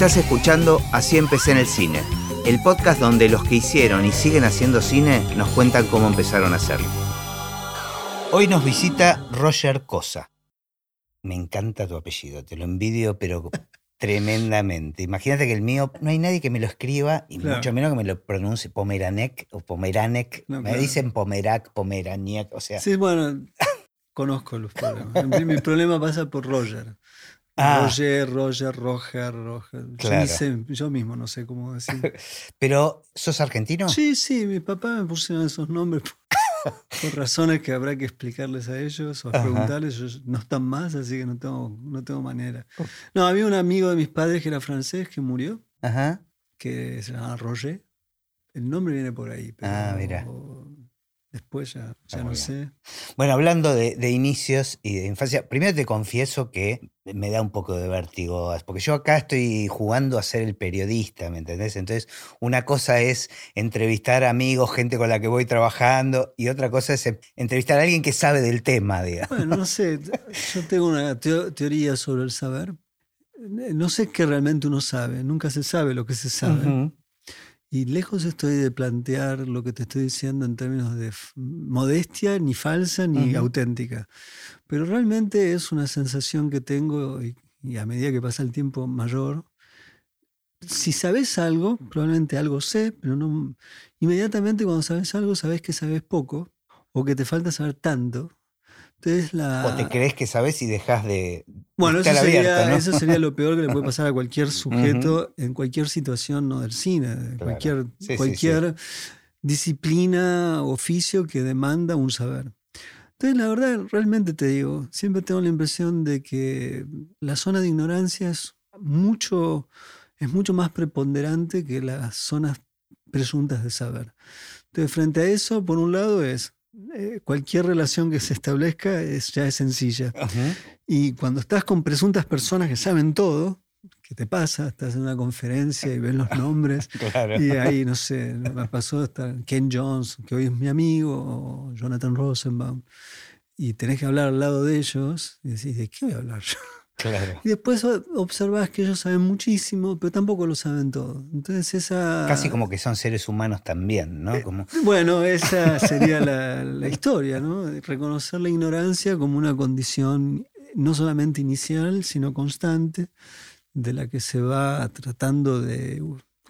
Estás escuchando Así empecé en el cine, el podcast donde los que hicieron y siguen haciendo cine nos cuentan cómo empezaron a hacerlo. Hoy nos visita Roger Cosa. Me encanta tu apellido, te lo envidio, pero tremendamente. Imagínate que el mío, no hay nadie que me lo escriba y Claro. mucho menos que me lo pronuncie Pomeranek o Pomeranek. No, me claro. dicen Pomerac, Pomeraniec, o sea. Sí, bueno, conozco los problemas. Mi problema pasa por Roger. Ah. Roger, Roger, Roger, Roger. Yo, Claro. sé, yo mismo no sé cómo decir. Pero, ¿sos argentino? Sí, sí, mi papá me pusieron esos nombres por, razones que habrá que explicarles a ellos o Ajá. preguntarles. Ellos no están más, así que no tengo, no tengo manera. No, había un amigo de mis padres que era francés que murió, Ajá. que se llamaba Roger. El nombre viene por ahí, pero Ah, mira. Después ya, no sé. Bueno, hablando de, de inicios y de infancia, primero te confieso que me da un poco de vértigo, porque yo acá estoy jugando a ser el periodista, ¿me entendés? Entonces, una cosa es entrevistar amigos, gente con la que voy trabajando, y otra cosa es entrevistar a alguien que sabe del tema, digamos. Bueno, no sé, yo tengo una teo- teoría sobre el saber. No sé qué realmente uno sabe, nunca se sabe lo que se sabe. Y lejos estoy de plantear lo que te estoy diciendo en términos de modestia, ni falsa, ni auténtica. Pero realmente es una sensación que tengo y, y a medida que pasa el tiempo mayor. Si sabes algo, probablemente algo sé, pero no. Inmediatamente cuando sabes algo, sabes que sabes poco o que te falta saber tanto. Entonces la. O te crees que sabes y dejas de. Bueno, eso estar sería, abierto, ¿no? eso sería lo peor que le puede pasar a cualquier sujeto en cualquier situación, no del cine, de Claro. cualquier, Sí, sí, cualquier disciplina, oficio que demanda un saber. Entonces, la verdad, realmente te digo, siempre tengo la impresión de que la zona de ignorancia es mucho, es mucho más preponderante que las zonas presuntas de saber. Entonces, frente a eso, por un lado es eh, cualquier relación que se establezca es, ya es sencilla. Y cuando estás con presuntas personas que saben todo, ¿qué te pasa? Estás en una conferencia y ves los nombres. Claro. Y ahí, no sé, me pasó hasta Ken Jones, que hoy es mi amigo, o Jonathan Rosenbaum. Y tenés que hablar al lado de ellos y decís, ¿de qué voy a hablar yo? Claro. Y después o- observás que ellos saben muchísimo, pero tampoco lo saben todo. Entonces esa... Casi como que son seres humanos también, ¿no? Como, Bueno, esa sería la, la historia, ¿no? Reconocer la ignorancia como una condición no solamente inicial, sino constante, de la que se va tratando de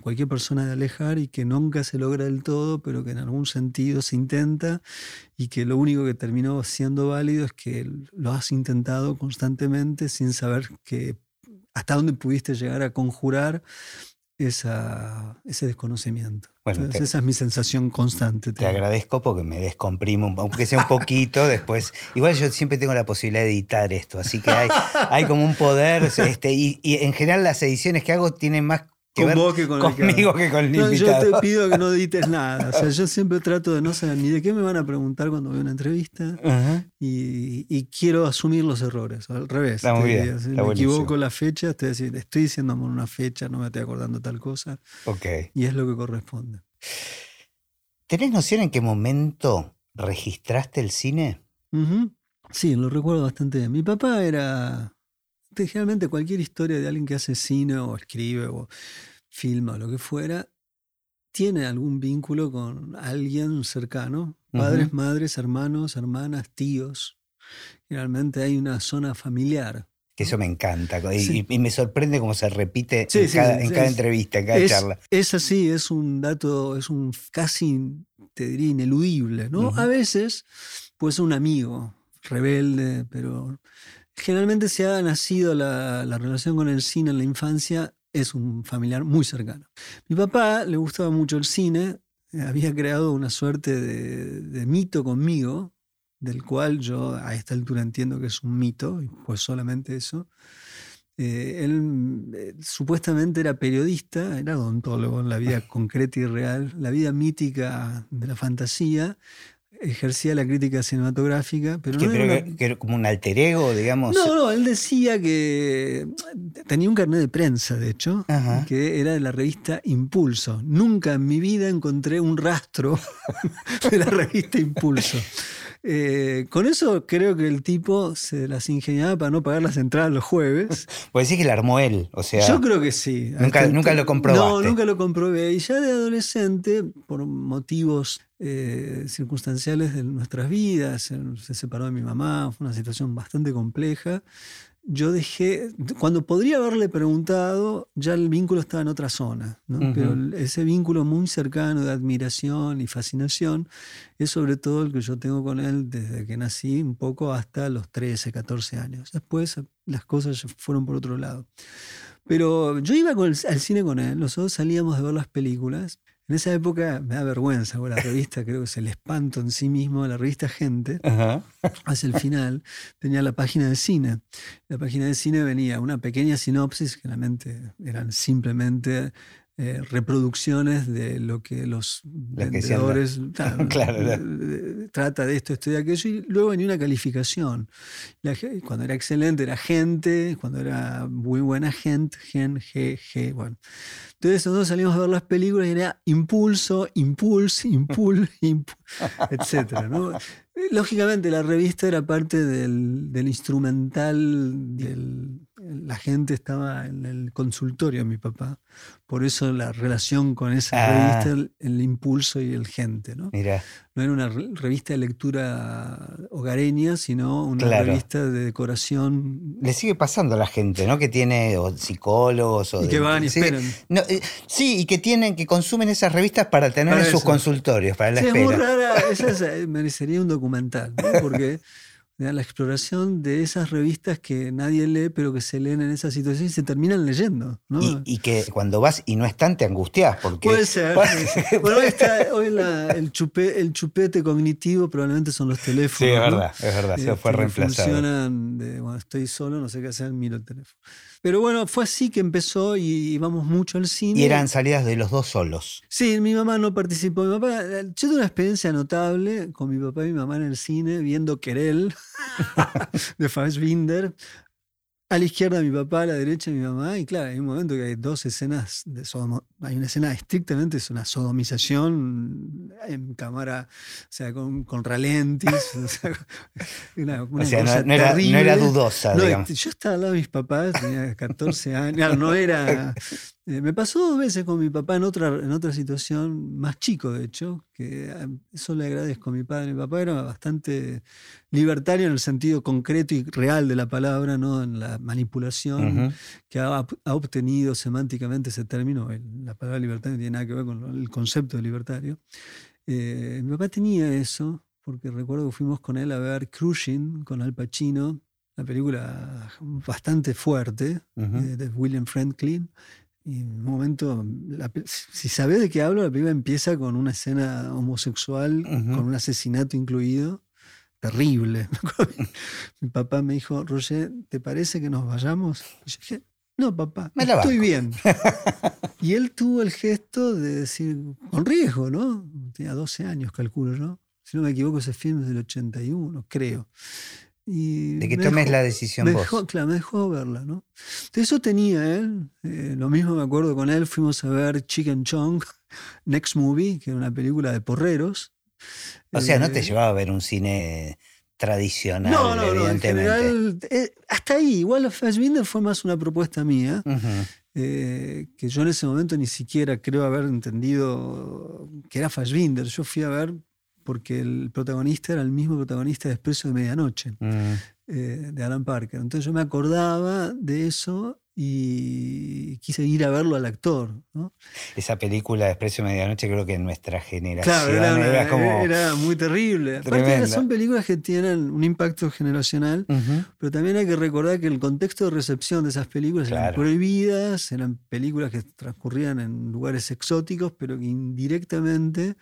cualquier persona de alejar y que nunca se logra del todo, pero que en algún sentido se intenta y que lo único que terminó siendo válido es que lo has intentado constantemente sin saber que hasta dónde pudiste llegar a conjurar esa, ese desconocimiento. Bueno, Entonces, te- esa es mi sensación constante. Te agradezco porque me descomprimo, un- aunque sea un poquito después. Igual yo siempre tengo la posibilidad de editar esto, así que hay, hay como un poder. Este, y, y en general las ediciones que hago tienen más que Con vos que con el que conmigo hablo. que con el No, yo te pido que no edites nada. O sea, yo siempre trato de no saber ni de qué me van a preguntar cuando veo una entrevista Ajá. y, y quiero asumir los errores. Al revés. Está muy bien, diría. Está me buenísimo. equivoco la fecha, a decir, estoy diciendo una fecha, no me estoy acordando tal cosa. Ok. Y es lo que corresponde. ¿Tenés noción en qué momento registraste el cine? Ujú. Sí, lo recuerdo bastante bien. Mi papá era. Generalmente cualquier historia de alguien que hace cine o escribe o filma o lo que fuera, tiene algún vínculo con alguien cercano. Padres, madres, hermanos, hermanas, tíos. Generalmente hay una zona familiar. Que eso me encanta. Y, Sí. y me sorprende cómo se repite Sí, en, sí, cada, en entrevista, en cada Es, charla. es así, es un dato, es un casi, te diría, ineludible. ¿no? A veces puede ser un amigo rebelde, pero generalmente si ha nacido la, la relación con el cine en la infancia, es un familiar muy cercano. Mi papá le gustaba mucho el cine, eh, había creado una suerte de, de mito conmigo, del cual yo a esta altura entiendo que es un mito, y pues solamente eso. Eh, él eh, supuestamente era periodista, era odontólogo en la vida concreta y real, la vida mítica de la fantasía, ejercía la crítica cinematográfica, pero Que, no pero era que- era como un alter ego, digamos. no, no, él decía que tenía un carnet de prensa, de hecho, Ajá. que era de la revista Impulso. Nunca en mi vida encontré un rastro de la revista Impulso. Eh, con eso creo que el tipo se las ingeniaba para no pagar las entradas los jueves. Pues decir que la armó él, o sea. Yo creo que sí. Nunca, nunca lo comprobaste. No, nunca lo comprobé. Y ya de adolescente, por motivos eh, circunstanciales de nuestras vidas, se separó de mi mamá, fue una situación bastante compleja yo dejé, cuando podría haberle preguntado, ya el vínculo estaba en otra zona, pero ese vínculo muy cercano de admiración y fascinación es sobre todo el que yo tengo con él desde que nací, un poco hasta los 13, 14 años. Después las cosas fueron por otro lado. Pero yo iba al cine con él, nosotros salíamos de ver las películas en esa época me da vergüenza, la revista creo que es el espanto en sí mismo, la revista Gente, hacia el final, tenía la página de cine. La página de cine venía una pequeña sinopsis, que realmente eran simplemente eh, reproducciones de lo que los vendedores trata de esto, esto y aquello, y luego venía una calificación. cuando era excelente era gente, cuando era muy buena gente, gen, g, g, bueno. Entonces nosotros salimos a ver las películas y era impulso, impulso, impulso, impulso etc. ¿no? Lógicamente la revista era parte del, del instrumental, del, la gente estaba en el consultorio de mi papá. Por eso la relación con esa ah. revista, el, impulso y el gente. ¿no? no era una revista de lectura hogareña, sino una revista de decoración. Le sigue pasando a la gente, ¿no? Que tiene psicólogos o... Y que van y esperan. Eh, sí, y que tienen, que consumen esas revistas para tener en sus consultorios, para la sí, espera. Es muy rara, esa merecería un documental, porque la exploración de esas revistas que nadie lee, pero que se leen en esa situación y se terminan leyendo. Y, que cuando vas y no están, te angustias. Porque... Puede ser. bueno, hoy, está, hoy el, el chupete cognitivo probablemente son los teléfonos. Sí, es verdad, es verdad, se fue reemplazado. Funcionan de, bueno, estoy solo, no sé qué hacer, miro el teléfono. Pero bueno, fue así que empezó y íbamos mucho al cine. Y eran salidas de los dos solos. Sí, mi mamá no participó. Mi papá, yo tuve una experiencia notable con mi papá y mi mamá en el cine viendo Querel de Fassbinder. A la izquierda mi papá, a la derecha mi mamá, y claro, hay un momento que hay dos escenas de sodomo, hay una escena estrictamente, es una sodomización en cámara, o sea, con, con ralentis, o sea, una, no, era, dudosa, digamos. Yo estaba al lado de mis papás, tenía 14 años, no era eh, me pasó dos veces con mi papá en otra, en otra situación, más chico de hecho, que eh, eso le agradezco a mi padre. Mi papá era bastante libertario en el sentido concreto y real de la palabra, no en la manipulación que ha, obtenido semánticamente ese término. La palabra libertario no tiene nada que ver con el concepto de libertario. Eh, mi papá tenía eso, porque recuerdo que fuimos con él a ver Crushing con Al Pacino, una película bastante fuerte de William Franklin. Y en un momento, si sabes de qué hablo, la película empieza con una escena homosexual, con un asesinato incluido, terrible. Mi papá me dijo, Roger, ¿te parece que nos vayamos? Y yo dije, no, papá, estoy bien. y él tuvo el gesto de decir, con riesgo, ¿no? Tenía 12 años, calculo, ¿no? Si no me equivoco, ese film es del 81, creo de que tomes la decisión me vos. Dejó, claro, me dejó verla, ¿no? eso tenía él. Eh, lo mismo me acuerdo con él, fuimos a ver Chicken Chong, Next Movie, que era una película de porreros. O sea, no te eh, llevaba a ver un cine tradicional, no, no, evidentemente. Eh, hasta ahí, igual Fassbinder fue más una propuesta mía, que yo en ese momento ni siquiera creo haber entendido que era Fassbinder. Yo fui a ver porque el protagonista era el mismo protagonista de Expreso de Medianoche, mm. eh, de Alan Parker. Entonces yo me acordaba de eso y quise ir a verlo al actor. Esa película de Expreso de Medianoche creo que en nuestra generación era, como... Era muy terrible. Aparte son películas que tienen un impacto generacional, pero también hay que recordar que el contexto de recepción de esas películas eran prohibidas, eran películas que transcurrían en lugares exóticos, pero que indirectamente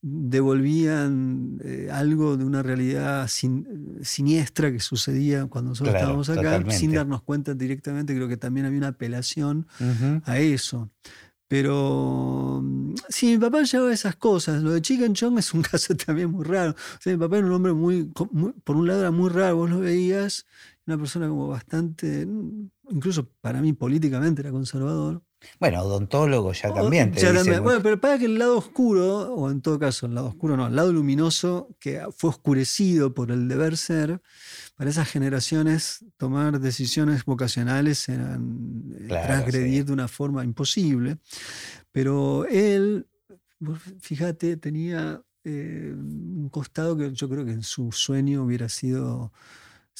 devolvían eh, algo de una realidad siniestra que sucedía cuando nosotros estábamos acá, sin darnos cuenta directamente, creo que también había una apelación a eso. Pero mm, sí, mi papá llevaba esas cosas. Lo de Chicken Chong es un caso también muy raro. O sea, mi papá era un hombre muy, por un lado era muy raro, vos lo veías, una persona como bastante, mm, incluso para mí políticamente era conservador. Bueno, odontólogo ya también. Te Ya dicen también. mucho. Bueno, pero para que el lado oscuro, o en todo caso el lado oscuro no, el lado luminoso que fue oscurecido por el deber ser, para esas generaciones tomar decisiones vocacionales eran eh, Claro, transgredir sí. de una forma imposible. Pero él, fíjate, tenía eh, un costado que yo creo que en su sueño hubiera sido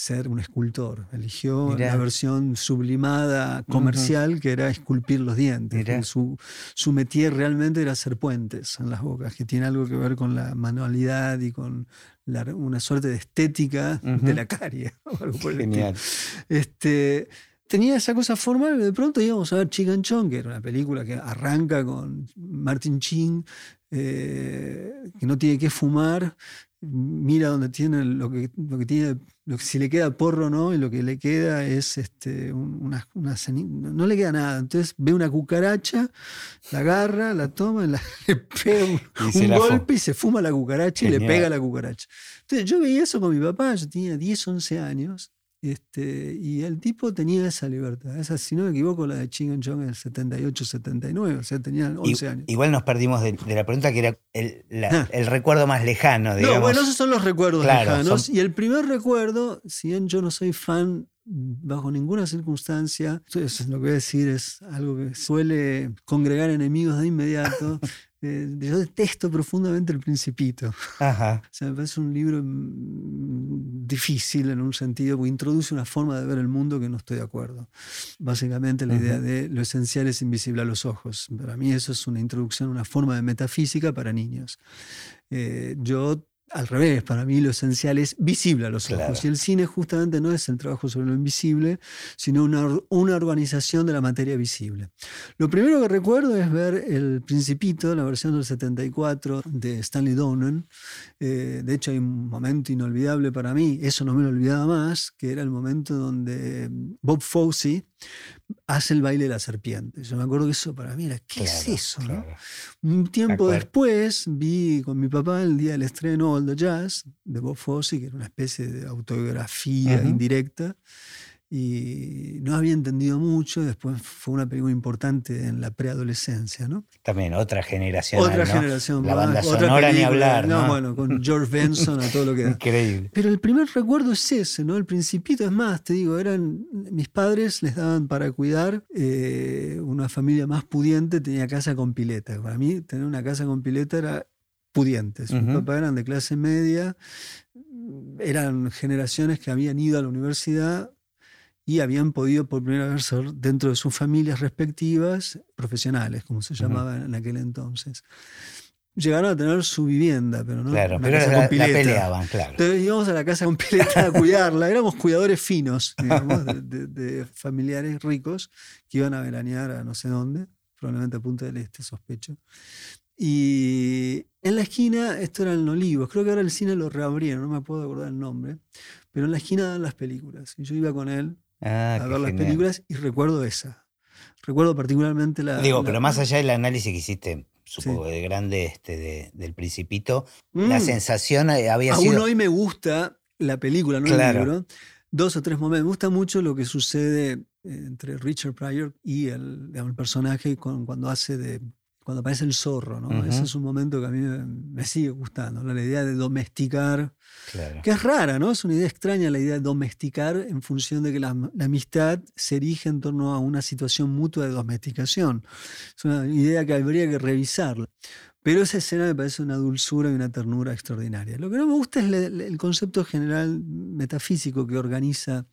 ser un escultor. Eligió Mirá. la versión sublimada comercial que era esculpir los dientes. Su, su métier realmente era hacer puentes en las bocas, que tiene algo que ver con la manualidad y con la- una suerte de estética de la carie. Genial. Este, tenía esa cosa formal, de pronto íbamos a ver Chicken Chong, que era una película que arranca con Martin Chin, eh, que no tiene que fumar, mira donde tiene lo que, lo que tiene, lo que, si le queda porro o no, y lo que le queda es este, un- una, una no le queda nada. Entonces ve una cucaracha, la agarra, la toma, la- le pega un, golpe y se fuma la cucaracha y le pega la cucaracha. Entonces yo veía eso con mi papá, yo tenía 10, 11 años, este, y el tipo tenía esa libertad. Esa, si no me equivoco, la de Chicken Chong en el 78, 79, o sea, tenía 11 I- años. Igual nos perdimos de, de la pregunta que era el, la- Ah. el recuerdo más lejano, digamos. No, bueno, esos son los recuerdos Claro, lejanos. son- Y el primer recuerdo, si bien yo no soy fan bajo ninguna circunstancia, entonces lo que voy a decir es algo que suele congregar enemigos de inmediato. Eh, yo detesto profundamente el principito. Ajá. O sea, me parece un libro mm, difícil en un sentido, porque introduce una forma de ver el mundo que no estoy de acuerdo. Básicamente la idea de lo esencial es invisible a los ojos. Para mí eso es una introducción, una forma de metafísica para niños. Eh, yo, al revés, para mí lo esencial es visible a los Claro. ojos. Y el cine justamente no es el trabajo sobre lo invisible, sino una, una organización de la materia visible. Lo primero que recuerdo es ver El Principito, la versión del 74 de Stanley Donen. Eh, de hecho, hay un momento inolvidable para mí, eso no me lo olvidaba más, que era el momento donde Bob Fosse hace el baile de la serpiente. Yo me acuerdo que eso para mí era, ¿qué es Claro, eso? no? Un tiempo acuerdo. después vi con mi papá el día del estreno All the Jazz de Bob Fosse, que era una especie de autobiografía indirecta. Y no había entendido mucho, después fue una película importante en la preadolescencia, ¿no? También otra generación. Otra ¿no? generación La más, banda otra sonora ni hablar, ¿no? bueno, con George Benson a todo lo que da. Increíble. Pero el primer recuerdo es ese, ¿no? El principito es más, te digo, eran mis padres les daban para cuidar eh, una familia más pudiente, tenía casa con pileta. Para mí tener una casa con pileta era pudientes. Mis Ujú. papás eran de clase media, eran generaciones que habían ido a la universidad y habían podido por primera vez ser dentro de sus familias respectivas profesionales, como se llamaba en aquel entonces. Llegaron a tener su vivienda, pero no Claro, pero la, la peleaban, claro. Entonces íbamos a la casa con pileta a cuidarla. Éramos cuidadores finos, digamos, de, de- de familiares ricos que iban a veranear a no sé dónde, probablemente a Punta del Este, sospecho. Y en la esquina, esto era en Olivos, creo que ahora el cine lo reabrieron, no me puedo acordar el nombre, pero en la esquina dan las películas. Y yo iba con él Ah, a ver las genial. películas y recuerdo esa. Recuerdo particularmente la. Digo, la- pero más allá del análisis que hiciste, supongo, de grande este, de- del Principito, la Mm. sensación eh, había Aún sido. hoy me gusta la película, no Claro. el libro. Dos o tres momentos. Me gusta mucho lo que sucede eh, entre Richard Pryor y el, digamos, el personaje con- cuando hace de. Cuando aparece el zorro, ¿no? Ese es un momento que a mí me, sigue gustando, ¿no? La idea de domesticar, Claro. que es rara, ¿no? Es una idea extraña la idea de domesticar en función de que la, la amistad se erige en torno a una situación mutua de domesticación. Es una idea que habría que revisarla. Pero esa escena me parece una dulzura y una ternura extraordinaria. Lo que no me gusta es el concepto general metafísico que organiza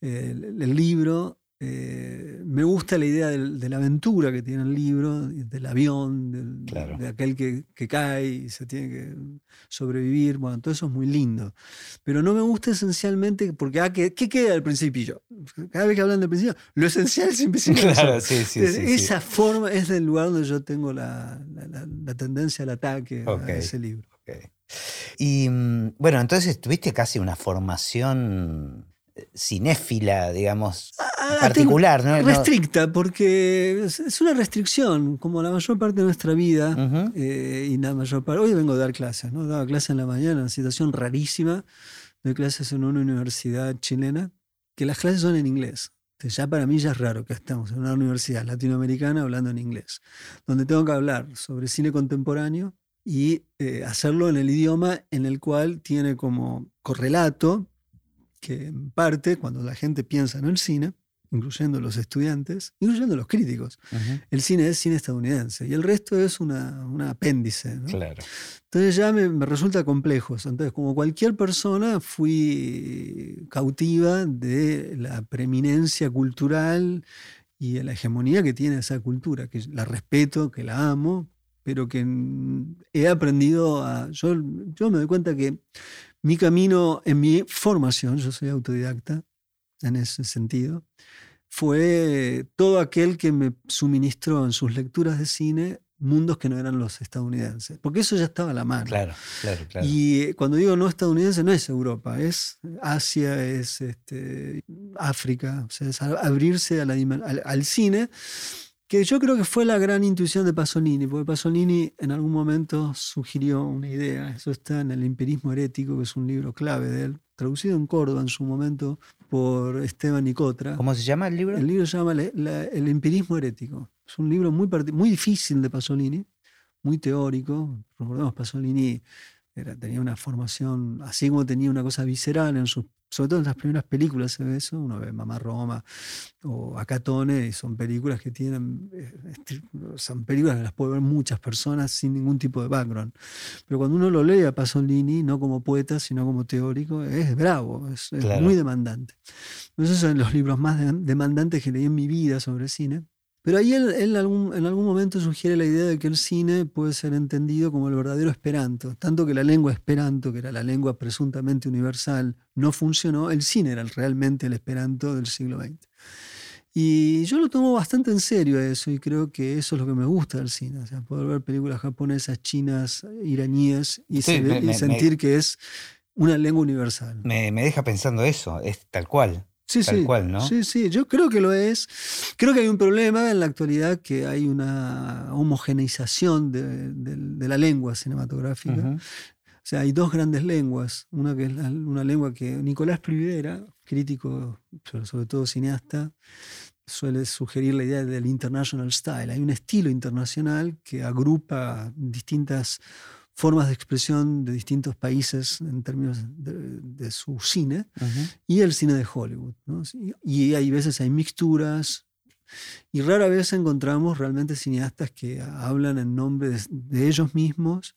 eh, el, el libro. Eh, me gusta la idea del- de la aventura que tiene el libro, del avión, del- Claro. de aquel que, que cae y se tiene que sobrevivir. Bueno, todo eso es muy lindo. Pero no me gusta esencialmente porque, ah, ¿qué, qué queda del principio? Cada vez que hablan del principio, lo esencial es a los Claro, sí, sí, Entonces, sí, sí. Esa forma es del lugar donde yo tengo la, la- la- la tendencia al ataque Ok. a ese libro. Y mm, bueno, entonces tuviste casi una formación cinéfila, digamos, Ah, particular, ¿no? Restricta, porque es, una restricción, como la mayor parte de nuestra vida. Ujú. eh, y la mayor parte. Hoy vengo a dar clases, ¿no? Daba clases en la mañana, una situación rarísima. Doy clases en una universidad chilena, que las clases son en inglés. ya para mí ya es raro que estamos en una universidad latinoamericana hablando en inglés, donde tengo que hablar sobre cine contemporáneo y eh, hacerlo en el idioma en el cual tiene como correlato que en parte cuando la gente piensa en el cine, incluyendo los estudiantes, incluyendo los críticos. El cine es cine estadounidense y el resto es una, apéndice. Claro. Entonces ya me, resulta complejo. Entonces, como cualquier persona, fui cautiva de la preeminencia cultural y de la hegemonía que tiene esa cultura, que la respeto, que la amo, pero que he aprendido a... Yo, yo me doy cuenta que mi camino en mi formación, yo soy autodidacta, en ese sentido, fue todo aquel que me suministró en sus lecturas de cine mundos que no eran los estadounidenses, porque eso ya estaba a la mano. Claro, claro, claro. Y eh, cuando digo no estadounidense, no es Europa, es Asia, es este, África, o sea, es abrirse al, cine, que yo creo que fue la gran intuición de Pasolini, porque Pasolini en algún momento sugirió una idea, eso está en El Imperismo Herético, que es un libro clave de él, traducido en Córdoba en su momento por Esteban Nicotra. ¿Cómo se llama el libro? El libro se llama El empirismo herético. Es un libro muy, muy difícil de Pasolini, muy teórico. Recordemos, Pasolini tenía una formación, así como tenía una cosa visceral en sus sobre todo en las primeras películas se ve eso, uno ve Mamá Roma o Acatone, y son películas que tienen, eh, son películas que las puede ver muchas personas sin ningún tipo de background. Pero cuando uno lo lee a Pasolini, no como poeta, sino como teórico, es bravo, es, muy demandante. Esos son los libros más demandantes que leí en mi vida sobre cine. Pero ahí él, en algún momento sugiere la idea de que el cine puede ser entendido como el verdadero esperanto. Tanto que la lengua esperanto, que era la lengua presuntamente universal, no funcionó, el cine era realmente el esperanto del siglo XX. Y yo lo tomo bastante en serio eso y creo que eso es lo que me gusta del cine. O sea, poder ver películas japonesas, chinas, iraníes y, sentir que es una lengua universal. Me, me deja pensando eso, es tal cual. Sí, sí. Sí, sí, yo creo que lo es. Creo que hay un problema en la actualidad que hay una homogeneización de, la lengua cinematográfica. O sea, hay dos grandes lenguas. Una que es una lengua que Nicolás Privera, crítico, pero sobre todo cineasta, suele sugerir la idea del international style. Hay un estilo internacional que agrupa distintas formas de expresión de distintos países en términos de, su cine y el cine de Hollywood. Y, hay veces hay mixturas y rara vez encontramos realmente cineastas que hablan en nombre de, ellos mismos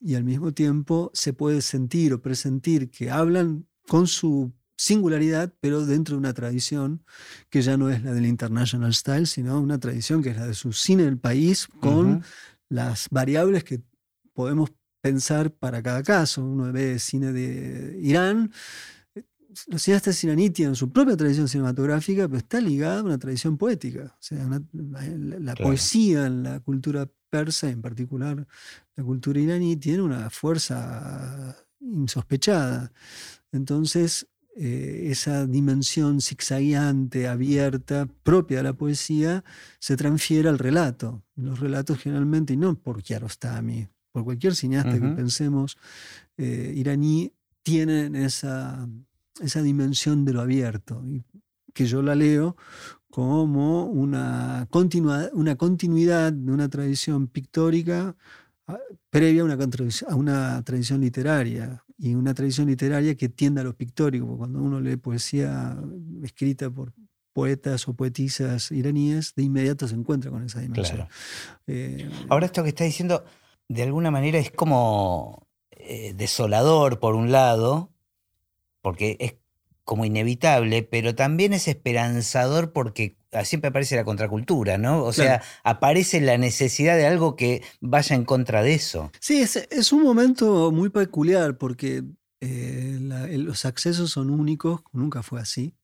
y al mismo tiempo se puede sentir o presentir que hablan con su singularidad, pero dentro de una tradición que ya no es la del international style, sino una tradición que es la de su cine del país con las variables que podemos pensar para cada caso. Uno ve cine de Irán, los cineastas iraníes tienen su propia tradición cinematográfica, pero está ligada a una tradición poética. O sea, la, poesía en la cultura persa, en particular la cultura iraní, tiene una fuerza insospechada. Entonces, eh, esa dimensión zigzagueante, abierta, propia de la poesía, se transfiere al relato. Los relatos generalmente, y no por Kiarostami, por cualquier cineasta que pensemos, eh, iraní, tienen esa, esa dimensión de lo abierto, y que yo la leo como una, una continuidad de una tradición pictórica ah, previa a una, a una tradición literaria, y una tradición literaria que tiende a lo pictórico. Cuando uno lee poesía escrita por poetas o poetisas iraníes, de inmediato se encuentra con esa dimensión. Eh, Ahora esto que está diciendo, de alguna manera es como eh, desolador por un lado, porque es como inevitable, pero también es esperanzador porque siempre aparece la contracultura, ¿no? O sea, aparece la necesidad de algo que vaya en contra de eso. Sí, es, un momento muy peculiar porque eh, los accesos son únicos, nunca fue así.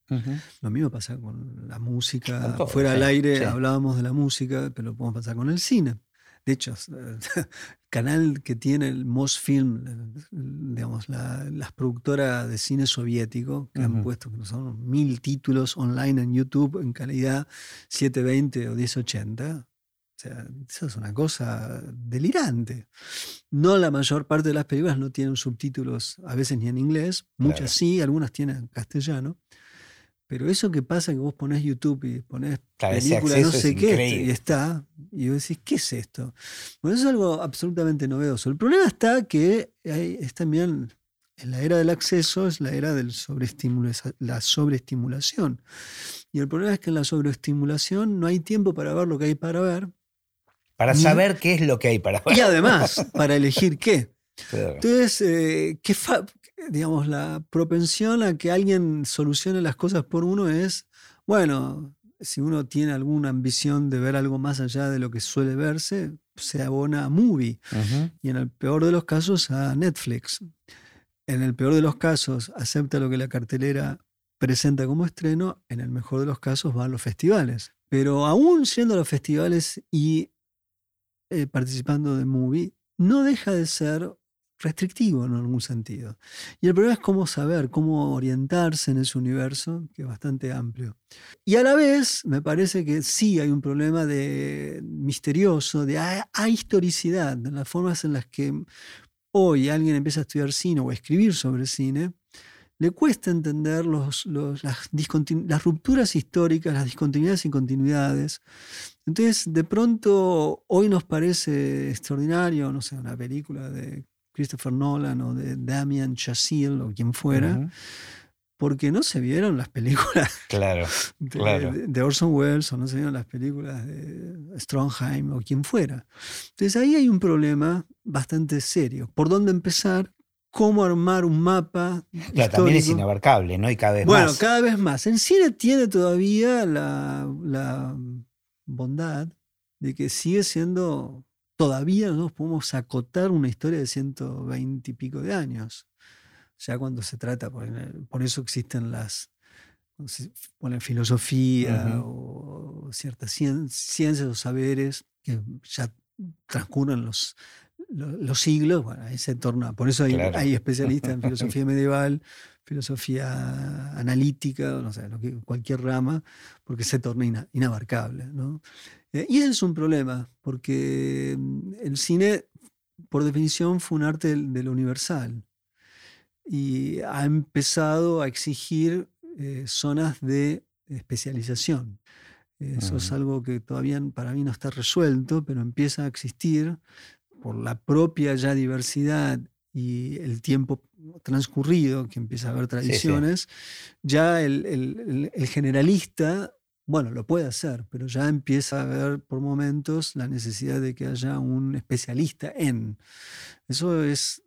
Lo mismo pasa con la música. Fuera del aire hablábamos de la música, pero lo podemos pasar con el cine. De hecho, el canal que tiene el Mosfilm, digamos, la, las productoras de cine soviético, que han puesto que son mil títulos online en YouTube en calidad 720 o 1080. O sea, eso es una cosa delirante. No la mayor parte de las películas no tienen subtítulos, a veces ni en inglés, muchas sí, algunas tienen en castellano. Pero eso que pasa que vos ponés YouTube y ponés Claro, película no sé qué increíble. y está, y vos decís, ¿qué es esto? Bueno, eso es algo absolutamente novedoso. El problema está que hay- es también en la era del acceso, es la era de la sobreestimulación. Y el problema es que en la sobreestimulación no hay tiempo para ver lo que hay para ver. Para Ni- saber qué es lo que hay para ver. Y además, para elegir qué. Claro. Entonces, eh, ¿qué digamos, la propensión a que alguien solucione las cosas por uno es, bueno, si uno tiene alguna ambición de ver algo más allá de lo que suele verse, se abona a Movie y en el peor de los casos a Netflix. En el peor de los casos acepta lo que la cartelera presenta como estreno, en el mejor de los casos va a los festivales. Pero aún siendo a los festivales y eh, participando de Movie, no deja de ser restrictivo en algún sentido. Y el problema es cómo saber, cómo orientarse en ese universo, que es bastante amplio. Y a la vez, me parece que sí hay un problema de misterioso, de ahistoricidad, en las formas en las que hoy alguien empieza a estudiar cine o a escribir sobre cine, le cuesta entender los, los- las, las rupturas históricas, las discontinuidades y continuidades. Entonces, de pronto, hoy nos parece extraordinario, no sé, una película de Christopher Nolan o de Damien Chazelle o quien fuera, porque no se vieron las películas Claro. de, Claro. de- Orson Welles o no se vieron las películas de Strongheim o quien fuera. Entonces ahí hay un problema bastante serio. ¿Por dónde empezar? ¿Cómo armar un mapa? Claro, también es inabarcable, ¿no? Y cada vez Bueno, más. cada vez más. El cine tiene todavía la, la bondad de que sigue siendo, todavía no podemos acotar una historia de 120 y pico de años. Ya cuando se trata, por, por eso existen las, ponen filosofía o ciertas cien- ciencias o saberes que ya transcurren los, lo- los, siglos, bueno, ahí se torna, por eso hay, Claro. hay especialistas en filosofía medieval, filosofía analítica, no sé, lo que- cualquier rama, porque se torna ina- inabarcable. ¿no? Eh, y ese es un problema, porque mm, el cine, por definición, fue un arte del- de lo universal y ha empezado a exigir eh, zonas de especialización. Eso es algo que todavía para mí no está resuelto, pero empieza a existir por la propia ya diversidad y el tiempo transcurrido, que empieza a haber sí. tradiciones, ya el, el- el- el generalista, bueno, lo puede hacer, pero ya empieza a haber por momentos la necesidad de que haya un especialista en. Eso es,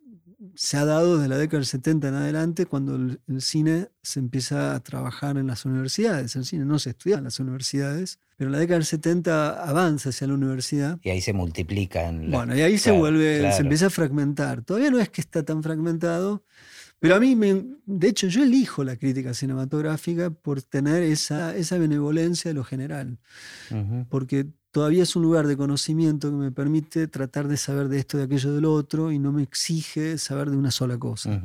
se ha dado desde la década del 70 en adelante, cuando el, el cine se empieza a trabajar en las universidades. El cine no se estudia en las universidades, pero en la década del 70 avanza hacia la universidad. Y ahí se multiplican. las- Bueno, y ahí se claro, vuelve, se empieza a fragmentar. Todavía no es que está tan fragmentado, pero a mí, me, de hecho, yo elijo la crítica cinematográfica por tener esa, esa benevolencia de lo general, porque todavía es un lugar de conocimiento que me permite tratar de saber de esto, de aquello, del otro, y no me exige saber de una sola cosa.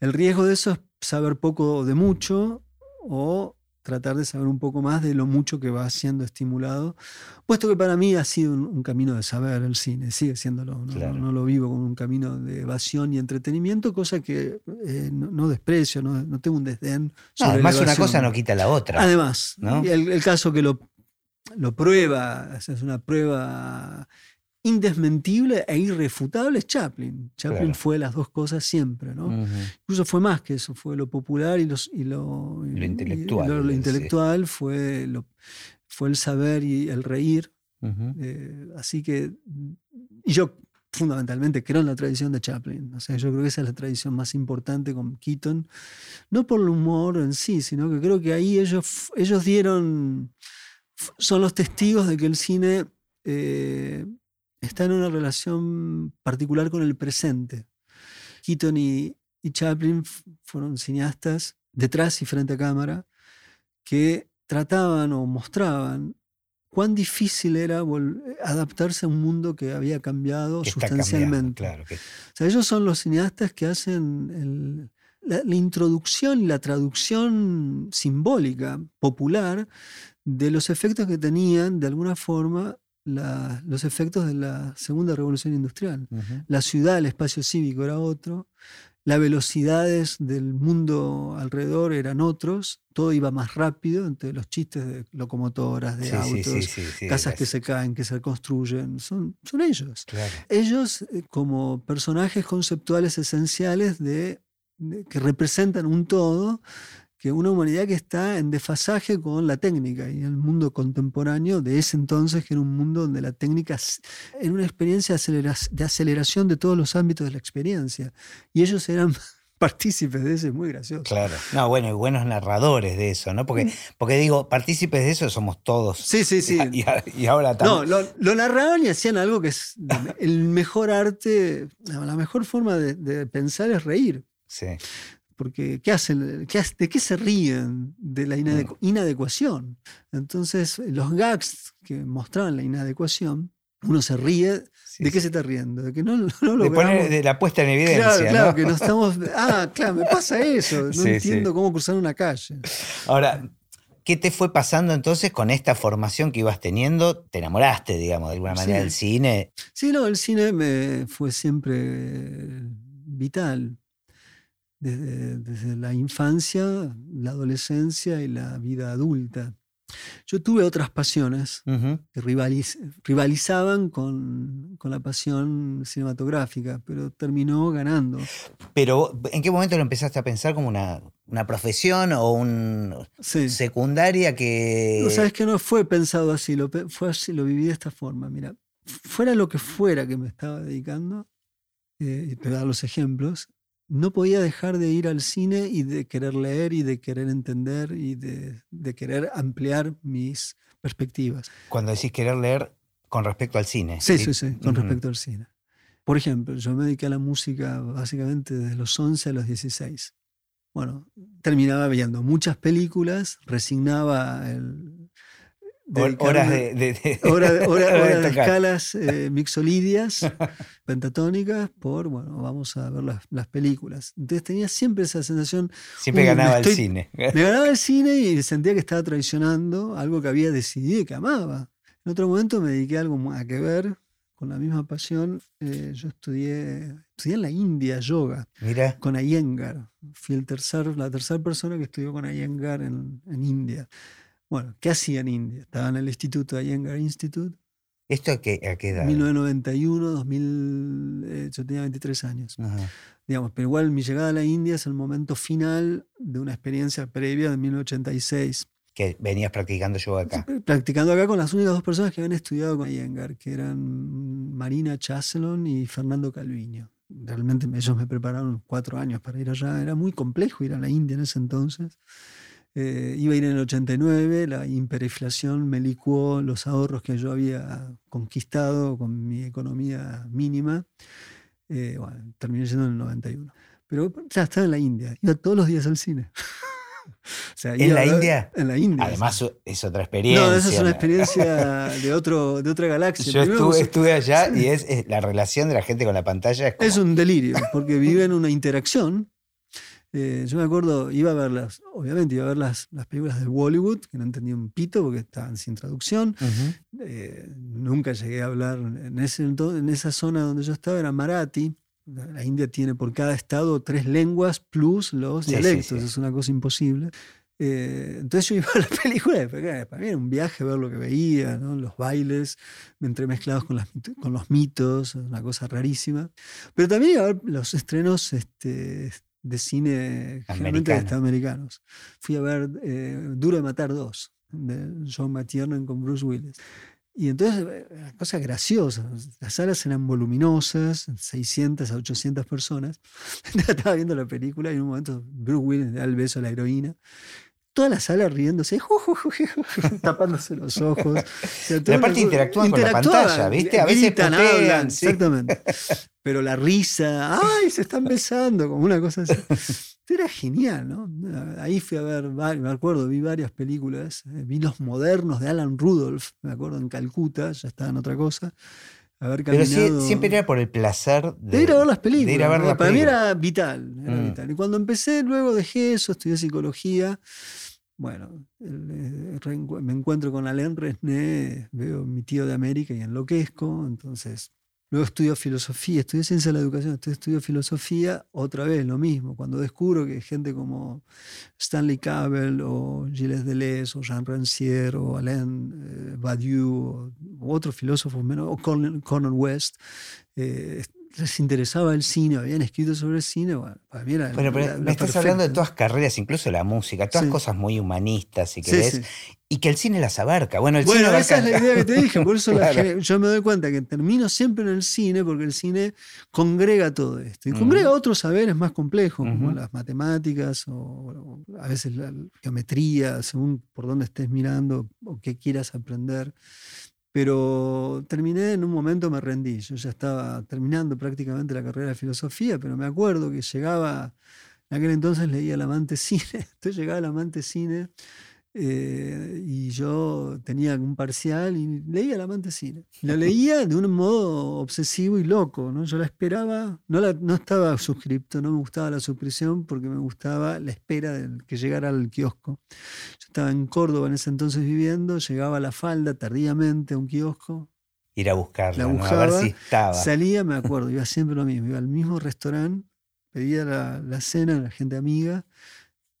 El riesgo de eso es saber poco de mucho o tratar de saber un poco más de lo mucho que va siendo estimulado, puesto que para mí ha sido un, un camino de saber el cine, sigue siéndolo, no, Claro. no lo vivo como un camino de evasión y entretenimiento, cosa que eh, no, no desprecio, no, no tengo un desdén. No, sobre la además, una cosa no quita la otra. Además, el, el caso que lo, lo prueba, es una prueba indesmentible e irrefutable es Chaplin. Chaplin Claro. fue las dos cosas siempre, ¿no? Ujú. Incluso fue más que eso, fue lo popular y, los, y lo, intelectual, y lo- lo sí. intelectual fue, lo, fue el saber y el reír. Eh, así que, yo fundamentalmente creo en la tradición de Chaplin. O sea, yo creo que esa es la tradición más importante con Keaton. No por el humor en sí, sino que creo que ahí ellos, ellos dieron, son los testigos de que el cine eh, está en una relación particular con el presente. Keaton y, y Chaplin fueron cineastas detrás y frente a cámara que trataban o mostraban cuán difícil era adaptarse a un mundo que había cambiado Que está cambiando, sustancialmente. claro. que- O sea, ellos son los cineastas que hacen el- la, la introducción y la traducción simbólica, popular, de los efectos que tenían, de alguna forma, la- los efectos de la segunda revolución industrial. La ciudad, el espacio cívico era otro, las velocidades del mundo alrededor eran otros, todo iba más rápido, entre los chistes de locomotoras, de autos, casas que se caen, que se construyen, son, son ellos. Ellos eh, como personajes conceptuales esenciales de, que representan un todo que una humanidad que está en desfasaje con la técnica y el mundo contemporáneo de ese entonces, que era un mundo donde la técnica era una experiencia de aceleración de todos los ámbitos de la experiencia. Y ellos eran partícipes de eso, es muy gracioso. Claro. No, bueno, y buenos narradores de eso, ¿no? Porque, porque digo, partícipes de eso somos todos. Sí, sí, sí. Y, ahora también. No, lo, narraban y hacían algo que es el mejor arte, la mejor forma de, de pensar es reír. Sí porque ¿qué hacen? ¿de qué se ríen? De la inadecuación. Entonces, los gags que mostraban la inadecuación, uno se ríe. ¿De qué se está riendo? De que no, no lo de, de la puesta en evidencia. Claro, claro, que no estamos. Ah, claro, me pasa eso. No entiendo cómo cruzar una calle. Ahora, ¿qué te fue pasando entonces con esta formación que ibas teniendo? ¿Te enamoraste, digamos, de alguna manera del cine? Sí, no, el cine me fue siempre vital desde, la infancia, la adolescencia y la vida adulta. Yo tuve otras pasiones que rivalizaban con, con, la pasión cinematográfica, pero terminó ganando. Pero, ¿en qué momento lo empezaste a pensar como una, una profesión o un secundaria que. No, sabes que no fue pensado así, lo, fue así, lo viví de esta forma. Mira, fuera lo que fuera que me estaba dedicando, eh, y te dar los ejemplos, no podía dejar de ir al cine y de querer leer y de querer entender y de, querer ampliar mis perspectivas. Cuando decís querer leer con respecto al cine. Sí, sí, sí, con respecto al cine. Por ejemplo, yo me dediqué a la música básicamente desde los 11 a los 16. Bueno, terminaba viendo muchas películas, resignaba el, horas de, de, de escalas eh, mixolidias, pentatónicas, por, bueno, vamos a ver las, las, películas. Entonces tenía siempre esa sensación. Siempre ganaba el cine. Me ganaba el cine y sentía que estaba traicionando algo que había decidido y que amaba. En otro momento me dediqué a algo a que ver, con la misma pasión. Eh, yo estudié, estudié en la India yoga Mira. con Iyengar. Fui el tercer, la tercera persona que estudió con Iyengar en, en India. Bueno, ¿qué hacía en India? Estaba en el instituto, Iyengar Institute. ¿Esto a qué, a qué edad? 1991, 2000, eh, yo tenía 23 años. Digamos, pero igual mi llegada a la India es el momento final de una experiencia previa de 1986. Que venías practicando yoga acá. Practicando acá con las únicas dos personas que habían estudiado con Iyengar, que eran Marina Chaselon y Fernando Calviño. Realmente ellos me prepararon cuatro años para ir allá. Era muy complejo ir a la India en ese entonces. Eh, iba a ir en el 89, la hiperinflación me licuó los ahorros que yo había conquistado con mi economía mínima. Eh, bueno, terminé yendo en el 91. Pero ya estaba en la India, iba todos los días al cine. ¿En la India? En la India. Además, es otra experiencia. No, esa es una experiencia de, otro, de otra galaxia. Yo estuve, allá y es, la relación de la gente con la pantalla. Es, es un delirio, porque viven una interacción eh, yo me acuerdo, iba a ver las, obviamente iba a ver las, las películas de Bollywood, que no entendía un pito porque estaban sin traducción. Eh, nunca llegué a hablar, en, ese, en esa zona donde yo estaba era Marathi. La India tiene por cada estado tres lenguas plus los dialectos, es una cosa imposible. Eh, entonces yo iba a la película y para mí era un viaje ver lo que veía, los bailes entremezclados con, las, con los mitos, una cosa rarísima. Pero también iba a ver los estrenos este, de cine generalmente americanos. Fui a ver eh, Duro de Matar 2, de John McTiernan con Bruce Willis. Y entonces, eh, cosa graciosa, las salas eran voluminosas, 600 a 800 personas. Estaba viendo la película y en un momento Bruce Willis da el beso a la heroína toda la sala riéndose, tapándose los ojos. O aparte interactúan, con la pantalla, ¿viste? A veces hablan, exactamente. Pero la risa, ¡ay! Se están besando, como una cosa así. Era genial, ¿no? Ahí fui a ver, me acuerdo, vi varias películas. Eh, vi los modernos de Alan Rudolph, me acuerdo, en Calcuta, ya estaba en otra cosa. Pero siempre era por el placer de, ir a ver las películas. Para mí era vital, era mm. vital. Y cuando empecé, luego dejé eso, estudié psicología bueno, eh, me encuentro con Alain Resné, veo mi tío de América y enloquezco, entonces Luego estudio filosofía, estudié ciencia de la educación, estudio filosofía, otra vez lo mismo. Cuando descubro que gente como Stanley Cavell o Gilles Deleuze o Jean Rancière o Alain eh, Badiou o, otros filósofos menos, o Cornel West, eh, les interesaba el cine, habían escrito sobre el cine, bueno, para mí era pero, me estás hablando de todas carreras, incluso la música, todas cosas muy humanistas, si querés, y que el cine las abarca. Bueno, el bueno esa es la idea que te dije, por eso yo me doy cuenta que termino siempre en el cine, porque el cine congrega todo esto, y congrega otros saberes más complejos, como las matemáticas, o, a veces la geometría, según por dónde estés mirando o qué quieras aprender. Pero terminé en un momento, me rendí. Yo ya estaba terminando prácticamente la carrera de filosofía, pero me acuerdo que llegaba, en aquel entonces leía El Amante Cine, entonces llegaba El Amante Cine eh, y yo tenía un parcial y leía El Amante Cine. La leía de un modo obsesivo y loco, ¿no? Yo la esperaba, no, la, no estaba suscripto, no me gustaba la suscripción porque me gustaba la espera de que llegara al kiosco. Yo estaba en Córdoba en ese entonces viviendo, llegaba a la falda tardíamente a un kiosco. Ir a buscarla, a ver si estaba. Salía, me acuerdo, iba siempre lo mismo, iba al mismo restaurante, pedía la, la cena a la gente amiga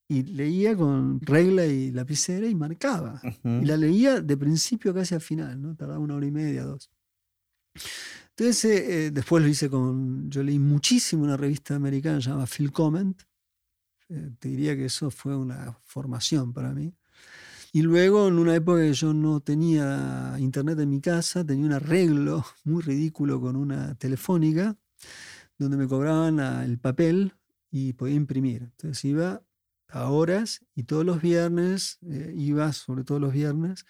y leía con regla y lapicera y marcaba. Y la leía de principio casi a final, ¿no? Tardaba una hora y media, dos. Entonces, eh, eh, después lo hice con. Yo leí muchísimo una revista americana llamada Phil Comment. Eh, te diría que eso fue una formación para mí. Y luego, en una época que yo no tenía internet en mi casa, tenía un arreglo muy ridículo con una telefónica, donde me cobraban el papel y podía imprimir. Entonces iba a horas y todos los viernes eh, iba, sobre todo los viernes,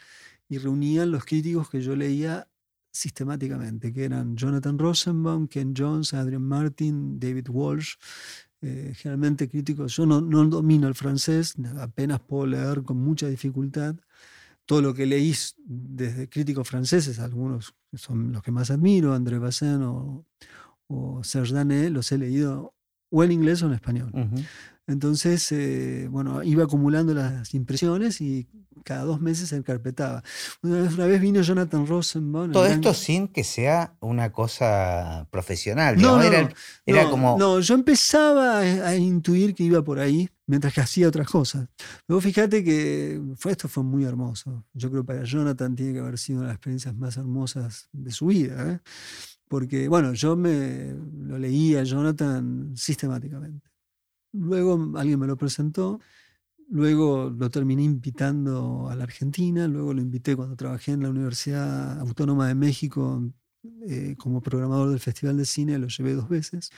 y reunían los críticos que yo leía sistemáticamente, que eran Jonathan Rosenbaum, Ken Jones, Adrian Martin, David Walsh, eh, generalmente críticos. Yo no, no, domino el francés, apenas puedo leer con mucha dificultad. Todo lo que leí desde críticos franceses, algunos son los que más admiro, André Bazin o, o Serge Danet, los he leído o en inglés o en español. Entonces, eh, bueno, iba acumulando las impresiones y cada dos meses se encarpetaba. Una vez, una vez vino Jonathan Rosenbaum. Todo esto sin que sea una cosa profesional. No, era, era como... no, yo empezaba a, intuir que iba por ahí mientras que hacía otras cosas. Luego fíjate que fue, esto fue muy hermoso. Yo creo que para Jonathan tiene que haber sido una de las experiencias más hermosas de su vida. ¿eh? Porque, bueno, yo me lo leía Jonathan sistemáticamente. Luego alguien me lo presentó, luego lo terminé invitando a la Argentina, luego lo invité cuando trabajé en la Universidad Autónoma de México eh, como programador del Festival de Cine, lo llevé dos veces.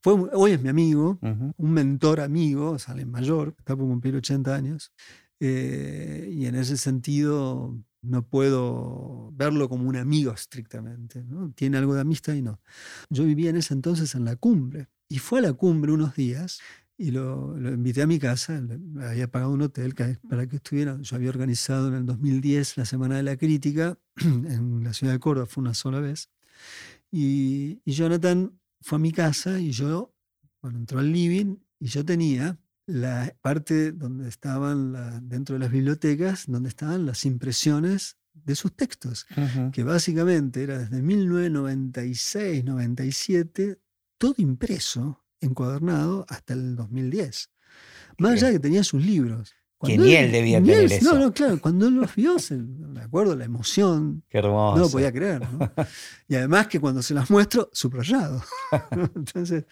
Fue, hoy es mi amigo, un mentor amigo, sale mayor, está por cumplir 80 años, eh, y en ese sentido no puedo verlo como un amigo estrictamente, ¿no? tiene algo de amistad y no. Yo vivía en ese entonces en la cumbre, y fue a la cumbre unos días y lo, invité a mi casa, le había pagado un hotel para que estuviera. Yo había organizado en el 2010 la Semana de la Crítica en la ciudad de Córdoba, fue una sola vez. Y, Jonathan fue a mi casa y yo, bueno, entró al living y yo tenía la parte donde estaban, dentro de las bibliotecas, donde estaban las impresiones de sus textos, que básicamente era desde 1996, 97, todo impreso encuadernado hasta el 2010. Más allá de que tenía sus libros. que ni él debía tener eso. No, no, claro, cuando él los vio, me acuerdo la emoción. Qué hermoso. No lo podía creer. Y además que cuando se las muestro, subrayado. Entonces,